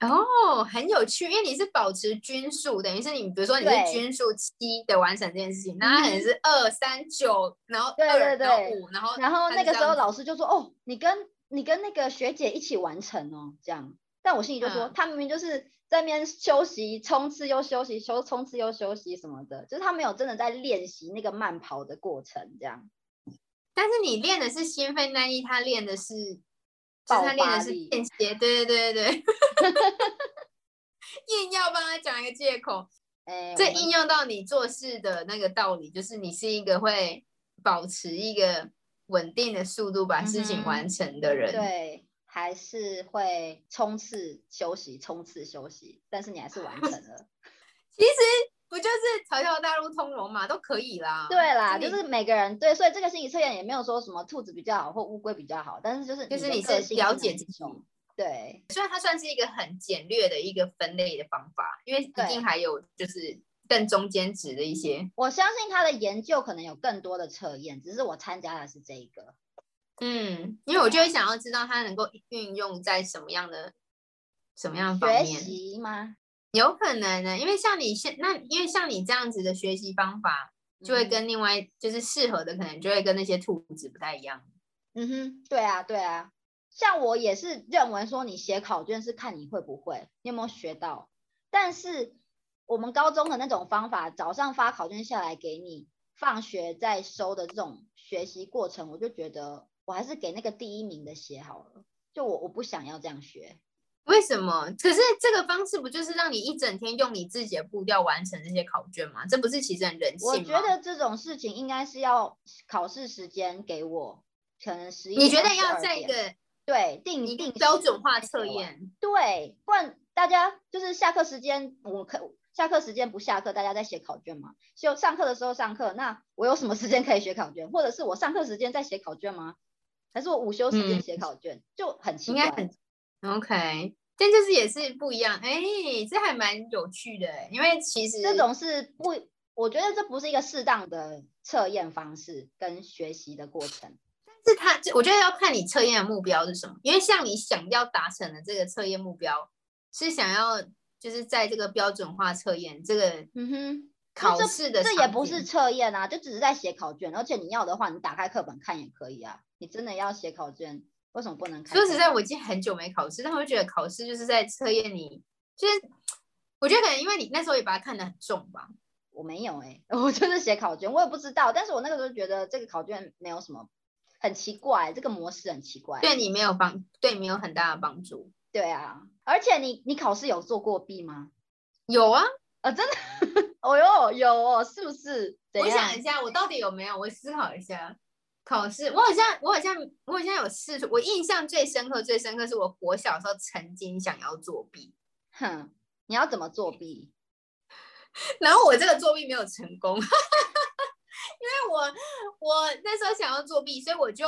Speaker 2: 哦，很有趣，因为你是保持均数，等于是你比如说你是均数七的完成这件事情，那他可能是二三九，然后
Speaker 1: 对
Speaker 2: 二，
Speaker 1: 对对
Speaker 2: 然后五，然后
Speaker 1: 然后那个时候老师就说哦，你跟你跟那个学姐一起完成哦，这样，但我心里就说、
Speaker 2: 嗯。
Speaker 1: 他明明就是在那边休息冲刺又休息休冲刺又休息什么的，就是他没有真的在练习那个慢跑的过程这样。
Speaker 2: 但是你练的是心肺耐力，他练的是，就是他练的是间歇，对对对对对，硬要帮他讲一个借口，
Speaker 1: 哎，
Speaker 2: 这应用到你做事的那个道理，就是你是一个会保持一个稳定的速度把事情完成的人。
Speaker 1: 对，还是会冲刺休息，冲刺休息，但是你还是完成了。
Speaker 2: 其实不就是条条大路通罗马都可以啦。
Speaker 1: 对啦，就是每个人对，所以这个心理测验也没有说什么兔子比较好或乌龟比较好，但是就是
Speaker 2: 就是你是了解自己。
Speaker 1: 对，
Speaker 2: 虽然它算是一个很简略的一个分类的方法，因为一
Speaker 1: 对
Speaker 2: 定还有就是更中间值的一些。
Speaker 1: 我相信他的研究可能有更多的测验，只是我参加的是这一个。
Speaker 2: 嗯，因为我就会想要知道它能够运用在什么样的什么样的方
Speaker 1: 学
Speaker 2: 面。
Speaker 1: 习吗？
Speaker 2: 有可能呢，因为像你现那，因为像你这样子的学习方法，就会跟另外就是适合的，可能就会跟那些兔子不太一样。
Speaker 1: 嗯哼，对啊，对啊。像我也是认为说，你写考卷是看你会不会，你有没有学到。但是我们高中的那种方法，早上发考卷下来给你，放学再收的这种学习过程，我就觉得我还是给那个第一名的写好了。就我我不想要这样学。
Speaker 2: 为什么？可是这个方式不就是让你一整天用你自己的步调完成这些考卷吗？这不是其实很人性吗？
Speaker 1: 我觉得这种事情应该是要考试时间给我，可能十一，
Speaker 2: 你觉得要在一个
Speaker 1: 对定
Speaker 2: 一
Speaker 1: 定
Speaker 2: 标准化测验？
Speaker 1: 对，不然大家就是下课时间，我可下课时间不下课，大家在写考卷吗？就上课的时候上课，那我有什么时间可以写考卷？或者是我上课时间在写考卷吗？还是我午休时间写考卷？就很奇怪。
Speaker 2: 应该很 OK，但就是也是不一样。哎，这还蛮有趣的，因为其实
Speaker 1: 这种是不，我觉得这不是一个适当的测验方式跟学习的过程。
Speaker 2: 但是它，我觉得要看你测验的目标是什么。因为像你想要达成的这个测验目标，是想要就是在这个标准化测验这个
Speaker 1: 嗯哼
Speaker 2: 考试的，
Speaker 1: 这也不是测验啊，就只是在写考卷。而且你要的话，你打开课本看也可以啊。你真的要写考卷，为什么不能看？
Speaker 2: 说实在，我已经很久没考试，但我觉得考试就是在测验你，就是我觉得可能因为你那时候也把它看得很重吧。
Speaker 1: 我没有哎，我就是写考卷，我也不知道。但是我那个时候觉得这个考卷没有什么很奇怪，这个模式很奇怪，
Speaker 2: 对你没有帮，对你没有很大的帮助。
Speaker 1: 对啊，而且你你考试有做过弊吗？
Speaker 2: 有啊，
Speaker 1: 啊真的，哦哟有哦，是不是？
Speaker 2: 我想一下，我到底有没有？我思考一下。考试，我好像，我好像，我好像有试。我印象最深刻、最深刻是我国小时候曾经想要作弊。
Speaker 1: 哼，你要怎么作弊？
Speaker 2: 然后我这个作弊没有成功，因为我我那时候想要作弊，所以我就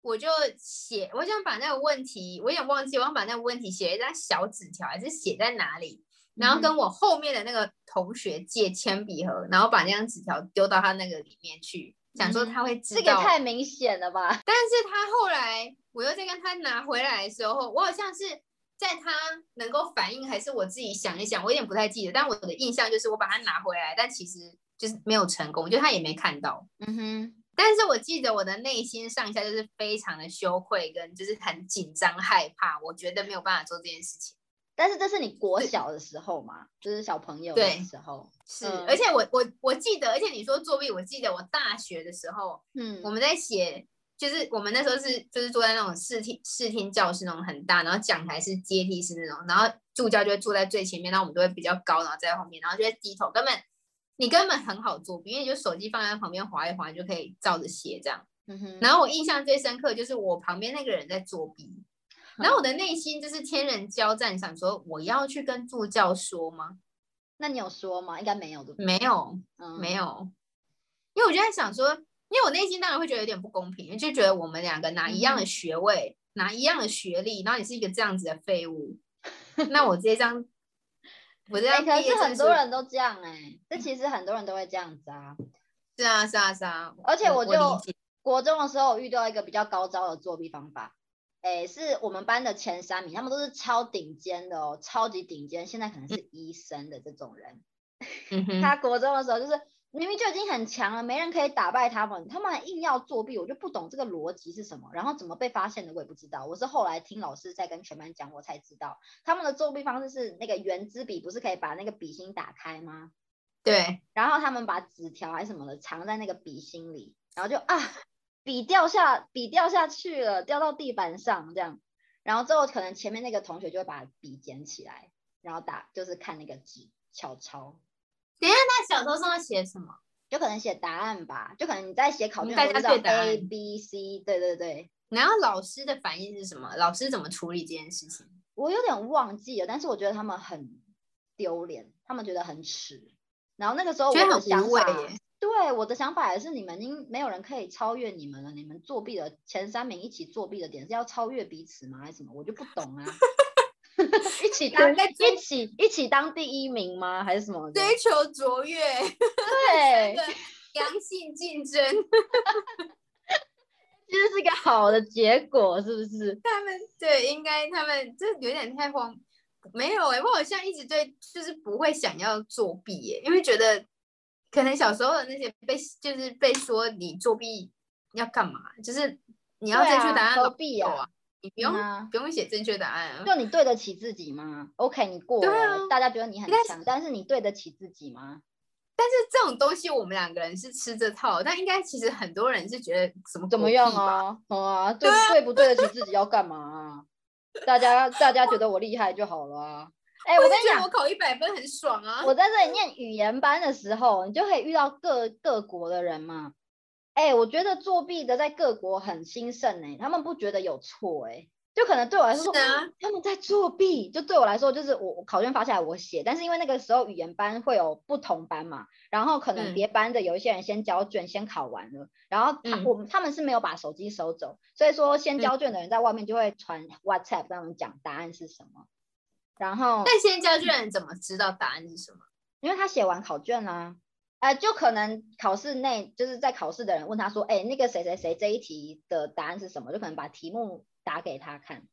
Speaker 2: 我就写，我想把那个问题，我有点忘记，我想把那个问题写一张小纸条，还是写在哪里？然后跟我后面的那个同学借铅笔盒，然后把那张纸条丢到他那个里面去。想说他会知道，
Speaker 1: 这个太明显了吧？
Speaker 2: 但是他后来，我又在跟他拿回来的时候，我好像是在他能够反应，还是我自己想一想，我有点不太记得。但我的印象就是我把它拿回来，但其实就是没有成功，我觉得他也没看到。
Speaker 1: 嗯哼。
Speaker 2: 但是我记得我的内心上下就是非常的羞愧，跟就是很紧张害怕，我觉得没有办法做这件事情。
Speaker 1: 但是这是你国小的时候嘛，就是小朋友的时候，
Speaker 2: 是。而且我我我记得，而且你说作弊，我记得我大学的时候，嗯，我们在写，就是我们那时候是就是坐在那种视听视听教室那种很大，然后讲台是阶梯式那种，然后助教就会坐在最前面，然后我们都会比较高，然后在后面，然后就会低头，根本你根本很好作弊，因为你就手机放在旁边划一划就可以照着写这样。嗯哼。然后我印象最深刻就是我旁边那个人在作弊。然后我的内心就是天人交战，想说我要去跟助教说吗？
Speaker 1: 那你有说吗？应该没有的，
Speaker 2: 没有，没有。因为我就在想说，因为我内心当然会觉得有点不公平，就觉得我们两个拿一样的学位，拿一样的学历，然后你是一个这样子的废物，那我直接这样，我这样
Speaker 1: 可是很多人都这样哎，这其实很多人都会这样子啊。
Speaker 2: 是啊，是啊，是啊。
Speaker 1: 而且我就国中的时候我遇到一个比较高招的作弊方法。哎，是我们班的前三名，他们都是超顶尖的哦，超级顶尖，现在可能是医生的这种人。他国中的时候就是明明就已经很强了，没人可以打败他们，他们还硬要作弊，我就不懂这个逻辑是什么。然后怎么被发现的我也不知道，我是后来听老师在跟全班讲，我才知道他们的作弊方式是那个圆珠笔不是可以把那个笔芯打开吗？
Speaker 2: 对，
Speaker 1: 然后他们把纸条还是什么的藏在那个笔芯里，然后就啊。笔掉下，笔掉下去了，掉到地板上这样，然后之后可能前面那个同学就会把笔捡起来，然后打就是看那个纸小抄。
Speaker 2: 等下，那小抄上要写什么？
Speaker 1: 就可能写答案吧，就可能你在写考卷，
Speaker 2: 大家对答案
Speaker 1: A B C，对对对。
Speaker 2: 然后老师的反应是什么？老师怎么处理这件事情？
Speaker 1: 我有点忘记了，但是我觉得他们很丢脸，他们觉得很耻。然后那个时候我的想法。对我的想法也是，你们应没有人可以超越你们了。你们作弊的前三名一起作弊的点是要超越彼此吗？还是什么？我就不懂啊。一起当一起一起当第一名吗？还是什么？
Speaker 2: 追求卓越，
Speaker 1: 对，
Speaker 2: 良性竞争，
Speaker 1: 其实是个好的结果，是不是？
Speaker 2: 他们对，应该他们这有点太荒。没有哎，我好像一直对，就是不会想要作弊耶，因为觉得。可能小时候的那些被就是被说你作弊要干嘛？就是你要正确答案
Speaker 1: 何必啊？
Speaker 2: 你不用不用写正确答案啊？
Speaker 1: 就你对得起自己吗？OK，你过了，大家觉得你很强，但是你对得起自己吗？
Speaker 2: 但是这种东西我们两个人是吃这套，但应该其实很多人是觉得怎么
Speaker 1: 怎么样啊？啊，对对不对得起自己要干嘛？大家大家觉得我厉害就好了。哎，我跟你讲，
Speaker 2: 我考一百分很爽啊！
Speaker 1: 我在这里念语言班的时候，你就可以遇到各各国的人嘛。哎、我觉得作弊的在各国很兴盛哎、他们不觉得有错哎、就可能对我来说，
Speaker 2: 是啊
Speaker 1: 他们在作弊，就对我来说就是我我考卷发下来我写，但是因为那个时候语言班会有不同班嘛，然后可能
Speaker 2: 嗯
Speaker 1: 别班的有一些人先交卷先考完了，然后他、
Speaker 2: 嗯
Speaker 1: 我们他们是没有把手机收走，所以说先
Speaker 2: 嗯
Speaker 1: 交卷的人在外面就会传 WhatsApp 跟他们讲答案是什么，然后
Speaker 2: 但先交卷人怎么知道答案是什么？
Speaker 1: 因为他写完考卷啦、呃，就可能考试内就是在考试的人问他说，哎、那个谁谁谁这一题的答案是什么？就可能把题目打给他看，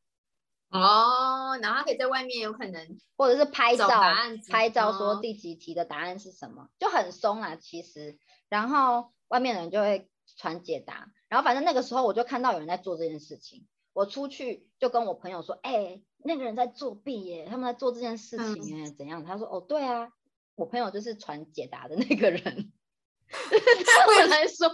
Speaker 2: 哦，然后他可以在外面有可能
Speaker 1: 或者是拍照拍照说
Speaker 2: 哦
Speaker 1: 第几题的答案是什么，就很松啊，其实。然后外面的人就会传解答，然后反正那个时候我就看到有人在做这件事情，我出去就跟我朋友说，哎、那个人在作弊耶，他们在做这件事情耶，怎样？他说，哦，对啊，我朋友就是传解答的那个人。对 我来说，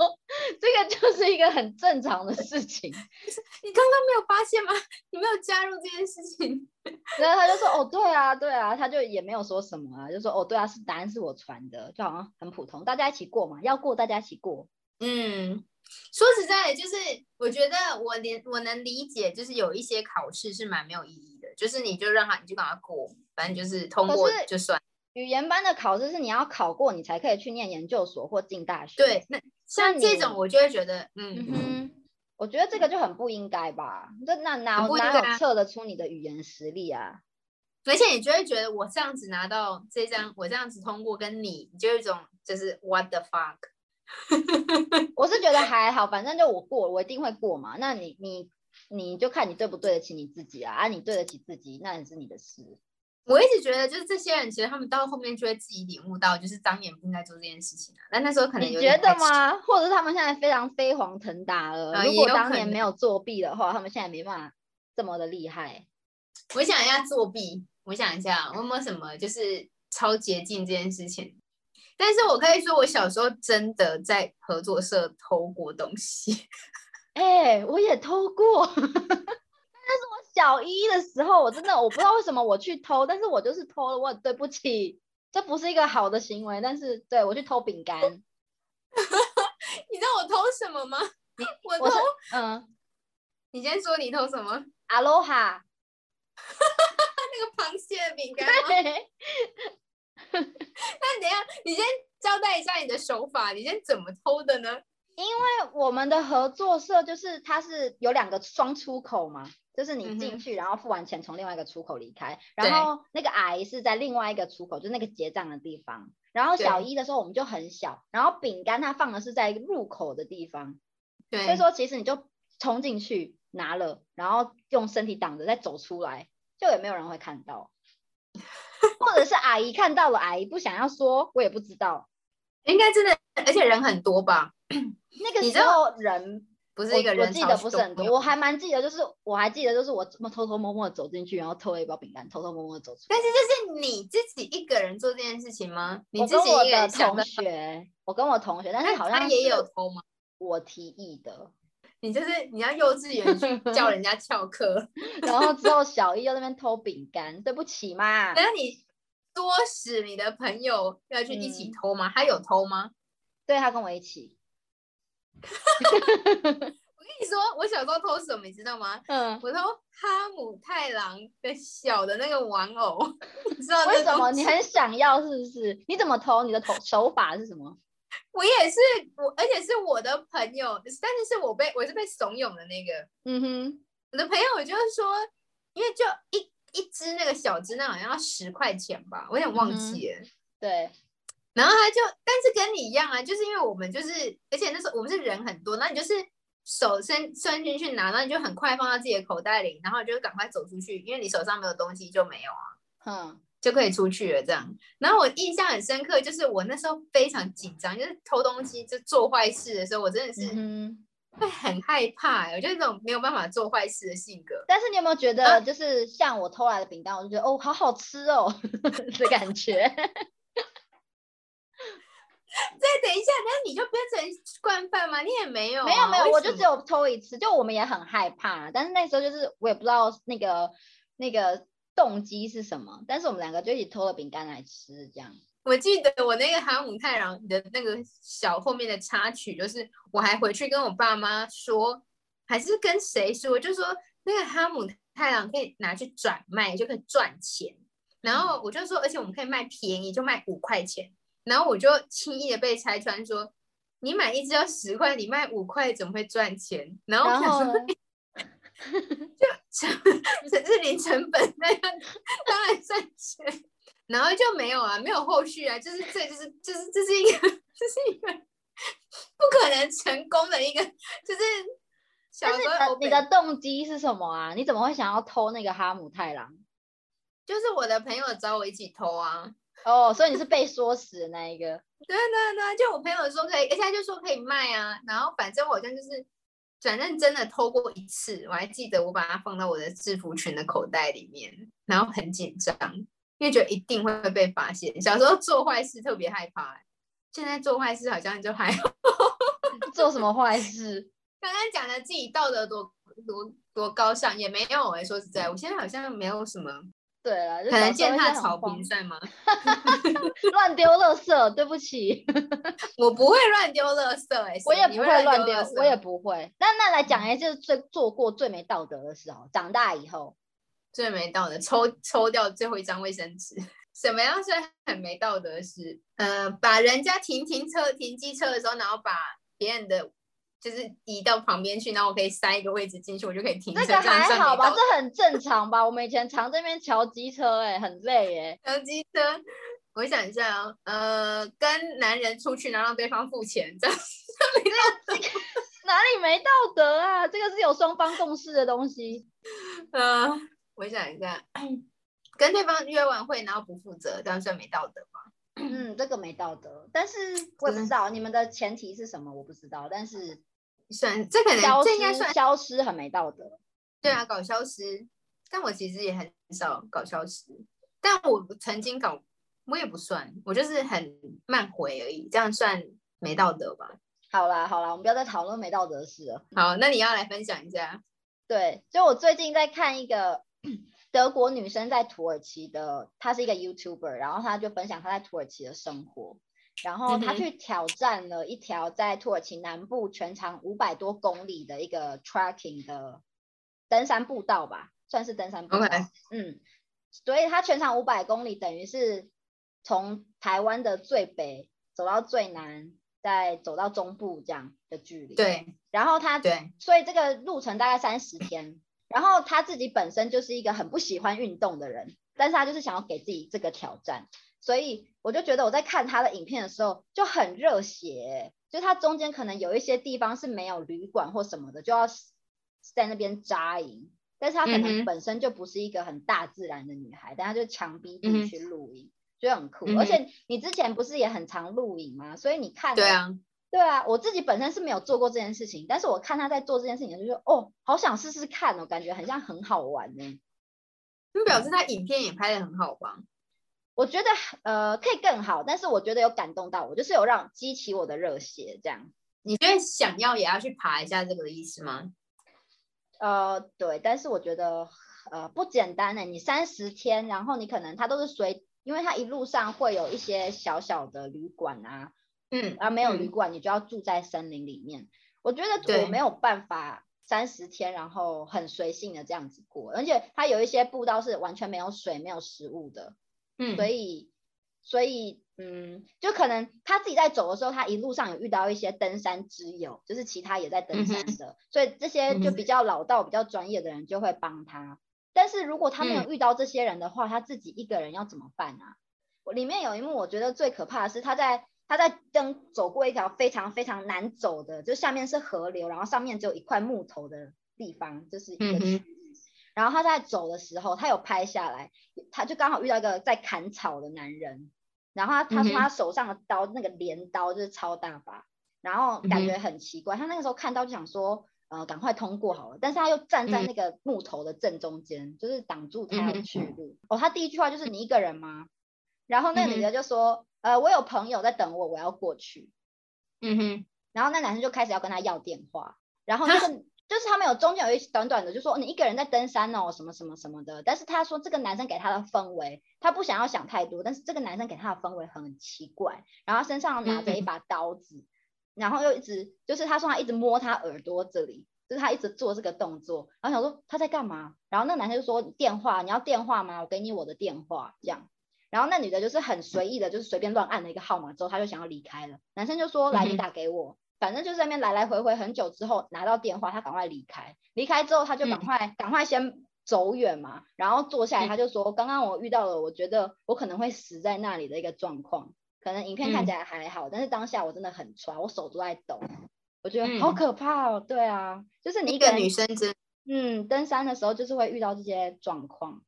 Speaker 1: 这个就是一个很正常的事情。
Speaker 2: 你刚刚没有发现吗？你没有加入这件事情。
Speaker 1: 然后他就说：“哦，对啊，对啊。”他就也没有说什么啊，就说：“哦，对啊，是答案是我传的，就好像很普通，大家一起过嘛，要过大家一起过。
Speaker 2: 嗯，说实在的，就是我觉得我连我能理解，就是有一些考试是蛮没有意义的，就是你就让他你就赶快过，反正就是通过就算。
Speaker 1: 语言班的考试是你要考过，你才可以去念研究所或进大学。
Speaker 2: 对，，那像这
Speaker 1: 你
Speaker 2: 种我就会觉得，
Speaker 1: 嗯
Speaker 2: 嗯，
Speaker 1: 哼，我觉得这个就很不应该吧？这那哪哪有测得出你的语言实力啊？
Speaker 2: 而且你就会觉得我这样子拿到这张，我这样子通过，跟你你就有一种就是 what the fuck。
Speaker 1: 我是觉得还好，反正就我过，我一定会过嘛。那你你你就看你对不对得起你自己啊？啊，你对得起自己，那也是你的事。
Speaker 2: 我一直觉得，就是这些人，其实他们到后面就会自己领悟到，就是当年不应该做这件事情啊。但那时候可能
Speaker 1: 你觉得？吗？或者是他们现在非常飞黄腾达了？
Speaker 2: 啊
Speaker 1: 如果当年没有作弊的话，他们现在没办法这么的厉害。
Speaker 2: 我想一下作弊，我想一下，我有没有什么就是超捷径这件事情？但是我可以说，我小时候真的在合作社偷过东西。
Speaker 1: 哎、我也偷过，但是我小一的时候，我真的我不知道为什么我去偷，但是我就是偷了，我很对不起，这不是一个好的行为，但是对我去偷饼干，
Speaker 2: 你知道我偷什么吗？我偷
Speaker 1: 我，嗯，
Speaker 2: 你先说你偷什么？
Speaker 1: 阿罗哈，
Speaker 2: 那个螃蟹的饼干吗？那你先交代一下你的手法，你先怎么偷的呢？
Speaker 1: 因为我们的合作社就是它是有两个双出口嘛，就是你进去，然后付完钱从另外一个出口离开，然后那个阿姨是在另外一个出口，就是那个结账的地方。然后小一的时候我们就很小，然后饼干它放的是在入口的地方，
Speaker 2: 对。
Speaker 1: 所以说其实你就冲进去拿了，然后用身体挡着再走出来，就也没有人会看到，或者是阿姨看到了，阿姨不想要说，我也不知道。
Speaker 2: 应该真的，而且人很多吧？
Speaker 1: 那个时候人
Speaker 2: 不是一个人潮
Speaker 1: 我记得不是很多，我还蛮记得，就是我还记得，就是我这么偷偷摸摸的走进去，然后偷了一包饼干，偷偷摸摸的走出。
Speaker 2: 但是这是你自己一个人做这件事情吗？你自己一个
Speaker 1: 同，学，我跟我同学，但是好像
Speaker 2: 也有
Speaker 1: 是
Speaker 2: 偷吗？
Speaker 1: 我提议的，
Speaker 2: 你就是你要幼稚园去叫人家翘课，
Speaker 1: 然后之后小一又在那边偷饼干，对不起嘛。
Speaker 2: 然后你多使你的朋友要去一起
Speaker 1: 嗯
Speaker 2: 偷吗？他有偷吗？
Speaker 1: 对他跟我一起，
Speaker 2: 我跟你说，我小时候偷什么，你知道吗？
Speaker 1: 嗯，
Speaker 2: 我偷哈姆太郎的小的那个玩偶，你知道那
Speaker 1: 为什么你很想要？是不是？你怎么偷？你的头手法是什么？
Speaker 2: 我也是我，而且是我的朋友，但是是我被我是被怂恿的那个。
Speaker 1: 嗯哼，
Speaker 2: 我的朋友就是说，因为就一一只那个小只，那好像要十块钱吧，我有点忘
Speaker 1: 嗯
Speaker 2: 记了。
Speaker 1: 对，
Speaker 2: 然后他就，但是跟你一样啊，就是因为我们就是，而且那时候我们是人很多，那你就是手伸伸进去拿，然后你就很快放到自己的口袋里，然后你就赶快走出去，因为你手上没有东西就没有啊，
Speaker 1: 哼，
Speaker 2: 就可以出去了这样。然后我印象很深刻，就是我那时候非常紧张，就是偷东西就做坏事的时候，我真的是。会很害怕、欸，我就是那种没有办法做坏事的性格。
Speaker 1: 但是你有没有觉
Speaker 2: 啊
Speaker 1: 得，就是像我偷来的饼干，我就觉得哦，好好吃哦 的感觉。
Speaker 2: 再等一下，那你就变成惯犯吗？你也没有啊、
Speaker 1: 没有没有，我就只有偷一次，就我们也很害怕，但是那时候就是我也不知道那个那个动机是什么，但是我们两个就一起偷了饼干来吃，这样。
Speaker 2: 我记得我那个哈姆太郎的那个小后面的插曲，就是我还回去跟我爸妈说，还是跟谁说，就说那个哈姆太郎可以拿去转卖，就可以赚钱。然后我就说，而且我们可以卖便宜，就卖五块钱。然后我就轻易的被拆穿说，你买一只要十块，你卖五块怎么会赚钱？然后我想说，就成这是零成本，那样当然赚钱。然后就没有啊，没有后续啊，就是这就是就是这是一个这是一个不可能成功的一个，就是小
Speaker 1: 但是
Speaker 2: 时候
Speaker 1: 你的动机是什么啊？你怎么会想要偷那个哈姆太郎？
Speaker 2: 就是我的朋友找我一起偷啊，
Speaker 1: 哦，所以你是被唆死的那一个。
Speaker 2: 对对对，就我朋友说可以，而且他就说可以卖啊，然后反正我好像就是反正真的偷过一次，我还记得我把它放到我的制服裙的口袋里面，然后很紧张，因为觉得一定会被发现。小时候做坏事特别害怕、欸现在做坏事好像就还好。
Speaker 1: 做什么坏事？
Speaker 2: 刚刚讲的自己道德多多多高尚，也没有哎、说实在，我现在好像没有什么，
Speaker 1: 对了，就
Speaker 2: 可能践踏草坪算吗？
Speaker 1: 乱丢垃圾，对不起，
Speaker 2: 我不会乱丢垃圾哎、
Speaker 1: 我也不
Speaker 2: 会
Speaker 1: 会乱丢我也不会。那那来讲，一下，就是最做过最没道德的事哦，长大以后，
Speaker 2: 最没道德，抽抽掉最后一张卫生纸。什么样是很没道德的事？呃，把人家停停车、停机车的时候，然后把别人的就是移到旁边去，然后我可以塞一个位置进去，我就可以停车。
Speaker 1: 这个还好吧？这很正常吧？我们以前常这边调机车，哎，很累哎。
Speaker 2: 调机车，我想一下哦，呃，跟男人出去，然后让对方付钱，这样没道德。
Speaker 1: 哪里没道德啊？这个是有双方共识的东西。
Speaker 2: 呃，我想一下，跟对方约完会，然后不负责，这样算没道德吗？
Speaker 1: 嗯，这个没道德，但是我也不知道你们的前提是什么，我不知道。但是
Speaker 2: 算，这可能
Speaker 1: 消
Speaker 2: 这应该算
Speaker 1: 消失很没道德。
Speaker 2: 对啊，搞消失。但我其实也很少搞消失，但我曾经搞，我也不算，我就是很慢回而已，这样算没道德吧？
Speaker 1: 好啦好啦，我们不要再讨论没道德的事了。
Speaker 2: 好，那你要来分享一下。
Speaker 1: 对，就我最近在看一个 德国女生在土耳其的，她是一个 YouTuber，然后她就分享她在土耳其的生活，然后她
Speaker 2: 嗯哼
Speaker 1: 去挑战了一条在土耳其南部全长五百多公里的一个 tracking 的登山步道吧，算是登山步道。嗯，所以它全长五百公里，等于是从台湾的最北走到最南，再走到中部这样的距离。。
Speaker 2: 对
Speaker 1: 然后他
Speaker 2: 对，
Speaker 1: 所以这个路程大概三十天。然后他自己本身就是一个很不喜欢运动的人，但是他就是想要给自己这个挑战，所以我就觉得我在看他的影片的时候就很热血欸，就他中间可能有一些地方是没有旅馆或什么的，就要在那边扎营。但是她可能本身就不是一个很大自然的女孩，但她就强逼自己去露营，觉得很酷。
Speaker 2: 嗯
Speaker 1: 而且你之前不是也很常露营吗？所以你看了
Speaker 2: 对啊，
Speaker 1: 对啊，我自己本身是没有做过这件事情，但是我看她在做这件事情，就觉得哦，好想试试看哦，感觉很像很好玩呢。
Speaker 2: 就表示她影片也拍的很好吧？
Speaker 1: 我觉得呃可以更好，但是我觉得有感动到我，就是有让激起我的热血这样。
Speaker 2: 你觉得想要也要去爬一下这个的意思吗？
Speaker 1: 呃，对，但是我觉得呃不简单呢。你三十天，然后你可能它都是随，因为它一路上会有一些小小的旅馆啊，
Speaker 2: 嗯，
Speaker 1: 啊，没有旅
Speaker 2: 嗯
Speaker 1: 馆，你就要住在森林里面。我觉得我
Speaker 2: 对
Speaker 1: 没有办法三十天，然后很随性的这样子过，而且它有一些步道是完全没有水、没有食物的，
Speaker 2: 嗯，
Speaker 1: 所以，所以，嗯，就可能他自己在走的时候，他一路上有遇到一些登山之友，就是其他也在登山的，所以这些就比较老道、比较专业的人就会帮他。但是如果他没有
Speaker 2: 嗯
Speaker 1: 遇到这些人的话，他自己一个人要怎么办啊？我里面有一幕，我觉得最可怕的是他在他在登走过一条非常非常难走的，就下面是河流，然后上面只有一块木头的地方，就是一个区域。然后他在走的时候，他有拍下来，他就刚好遇到一个在砍草的男人，然后他他说他手上的刀那个镰刀就是超大把，然后感觉很奇怪，他那个时候看到就想说，呃，赶快通过好了，但是他又站在
Speaker 2: 嗯
Speaker 1: 那个木头的正中间，就是挡住他的去路。哦，他第一句话就是你一个人吗？然后那女的就说，呃，我有朋友在等我，我要过去。
Speaker 2: 嗯哼，
Speaker 1: 然后那男生就开始要跟他要电话，然后那个就是他们有中间有一短短的，就说你一个人在登山哦，什么什么什么的。但是他说这个男生给他的氛围，他不想要想太多，但是这个男生给他的氛围很奇怪。然后身上拿着一把刀子，然后又一直就是他说他一直摸他耳朵这里，就是他一直做这个动作。然后想说他在干嘛？然后那个男生就说电话，你要电话吗？我给你我的电话这样。然后那女的就是很随意的，就是随便乱按了一个号码之后，他就想要离开了。男生就说来，你打给我。反正就是那边来来回回很久之后拿到电话，他赶快离开。离开之后他就赶快赶快先走远嘛，然后坐下来他就说：“刚刚我遇到了，我觉得我可能会死在那里的一个状况。可能影片看起来还好，但是当下我真的很抓，我手都在抖，我觉得好可怕哦。对啊，就是你
Speaker 2: 一个女生真
Speaker 1: 嗯，登山的时候就是会遇到这些状况。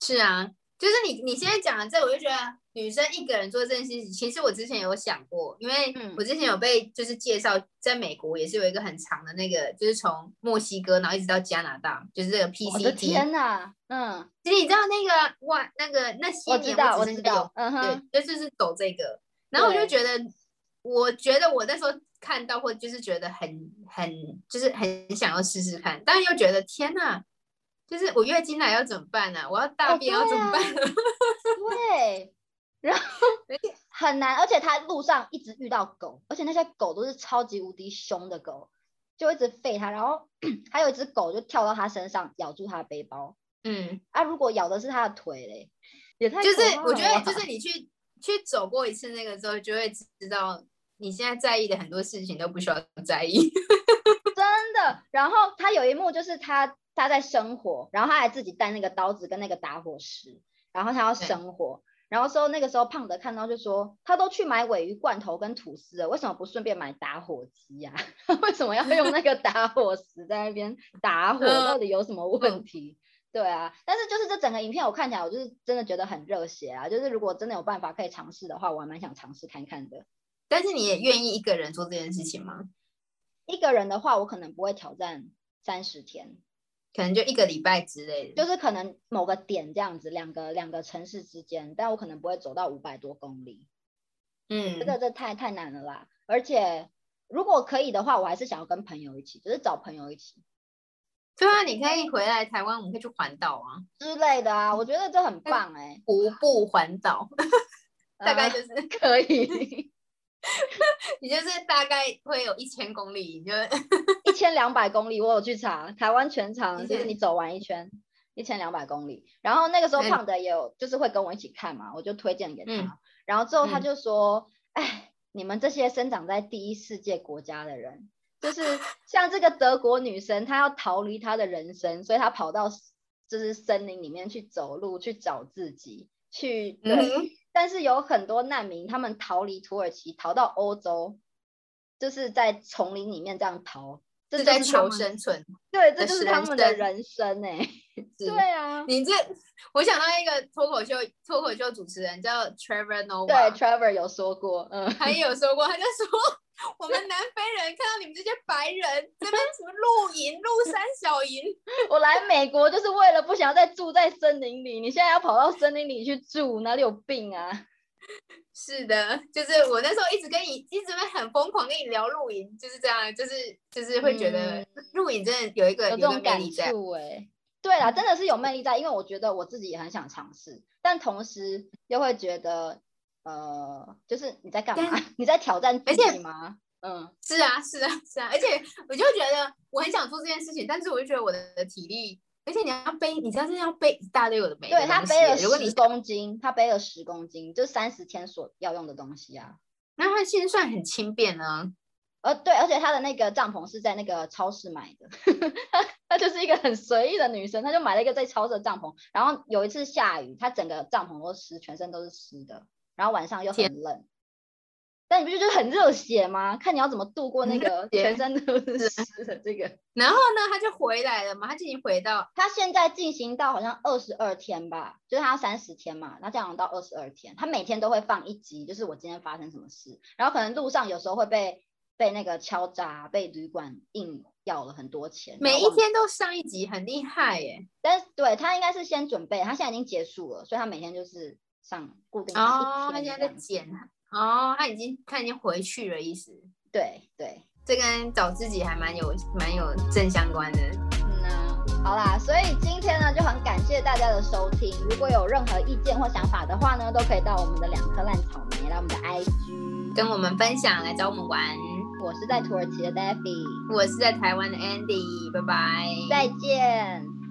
Speaker 2: 是啊。就是你你现在讲的这，我就觉得女生一个人做这件事情，其实我之前有想过，因为我之前有被就是介绍，在美国也是有一个很长的那个，就是从墨西哥然后一直到加拿大，就是这个 PCT。
Speaker 1: 天哪，嗯，
Speaker 2: 其实你知道那个哇，那个那些年
Speaker 1: 我知道，嗯
Speaker 2: 哼，对，就是走这个，然后我就觉得，我觉得我那时候看到或就是觉得很很就是很想要试试看，但又觉得天哪。就是我月经来要怎么办呢？我要大便要怎么办？
Speaker 1: 对，然后 很难，而且他路上一直遇到狗，而且那些狗都是超级无敌凶的狗，就一直吠他。然后 还有一只狗就跳到他身上咬住他的背包。嗯，啊，如果咬的是他的腿嘞，也太
Speaker 2: 就是我觉得就是你去去走过一次那个之后，就会知道你现在在意的很多事情都不需要在意。
Speaker 1: 真的。然后他有一幕就是他。他在生火，然后他还自己带那个刀子跟那个打火石，然后他要生火，然后说那个时候胖的看到就说，他都去买尾鱼罐头跟吐司了，为什么不顺便买打火机呀？为什么要用那个 打火石在那边打火？到底有什么问题？对啊，但是就是这整个影片我看起来，我就是真的觉得很热血啊！就是如果真的有办法可以尝试的话，我还蛮想尝试看看的。
Speaker 2: 但是你也愿意一个人做这件事情吗？
Speaker 1: 一个人的话，我可能不会挑战三十天。
Speaker 2: 可能就一个礼拜之类的，
Speaker 1: 就是可能某个点这样子，两个两个城市之间，但我可能不会走到五百多公里。嗯，这个这太太难了啦。而且如果可以的话，我还是想要跟朋友一起，就是找朋友一起。
Speaker 2: 对啊，你可以回来台湾，我们可以去环岛啊
Speaker 1: 之类的啊，我觉得这很棒哎，
Speaker 2: 徒步环岛，大概就是
Speaker 1: 可以。
Speaker 2: 你就是大概会有一千公里，你就
Speaker 1: 一千两百公里。我有去查，台湾全长就是你走完一圈一千两百公里。然后那个时候胖的也有，就是会跟我一起看嘛，我就推荐给他。然后之后他就说：“哎，你们这些生长在第一世界国家的人，就是像这个德国女生，她要逃离她的人生，所以她跑到就是森林里面去走路，去找自己，去对。”但是有很多难民，他们逃离土耳其，逃到欧洲，就是在丛林里面这样逃，
Speaker 2: 是在求生存。
Speaker 1: 对，这就是他们的人生哎。对啊，
Speaker 2: 你这我想到一个脱口秀脱口秀主持人叫 Trevor Noah，
Speaker 1: 对，Trevor 有说过，嗯，
Speaker 2: 他也有说过，他就说。我们南非人看到你们这些白人这边什么露营、露山小营，
Speaker 1: 我来美国就是为了不想要再住在森林里。你现在要跑到森林里去住，哪里有病啊？
Speaker 2: 是的，就是我那时候一直跟你一直会很疯狂跟你聊露营，就是这样，就是就是会觉得露营真的有一个
Speaker 1: 有这种感触哎。对啦，真的是有魅力在，因为我觉得我自己也很想尝试，但同时又会觉得。呃，就是你在干嘛？你在挑战自己吗？嗯，
Speaker 2: 是啊，是啊，是啊。而且我就觉得我很想做这件事情，但是我就觉得我的体力，而且你要背，你知道是要背一大堆有的没。
Speaker 1: 对他背了十公斤，他背了十公斤，就三十天所要用的东西啊。
Speaker 2: 那他现在算很轻便呢。
Speaker 1: 呃，对，而且他的那个帐篷是在那个超市买的，他 他就是一个很随意的女生，她就买了一个在超市的帐篷。然后有一次下雨，她整个帐篷都湿，全身都是湿的。然后晚上又很冷，但你不觉得很热血吗？看你要怎么度过那个 全身都是湿的这个。
Speaker 2: 然后呢，他就回来了嘛，他进行回到
Speaker 1: 他现在进行到好像二十二天吧，就是他三十天嘛，那这样到二十二天，他每天都会放一集，就是我今天发生什么事。然后可能路上有时候会被被那个敲诈，被旅馆硬要了很多钱。
Speaker 2: 每一天都上一集，很厉害耶。
Speaker 1: 但是对他应该是先准备，他现在已经结束了，所以他每天就是。上固定
Speaker 2: 哦，他现在在剪哦，他已经他已经回去了，意思
Speaker 1: 对对，
Speaker 2: 这跟找自己还蛮有蛮有正相关的。
Speaker 1: 嗯呐、好啦，所以今天呢就很感谢大家的收听。如果有任何意见或想法的话呢，都可以到我们的两颗烂草莓来我们的 IG。
Speaker 2: 跟我们分享，来找我们玩。
Speaker 1: 我是在土耳其的 Daffy，
Speaker 2: 我是在台湾的 Andy，拜拜。
Speaker 1: 再见。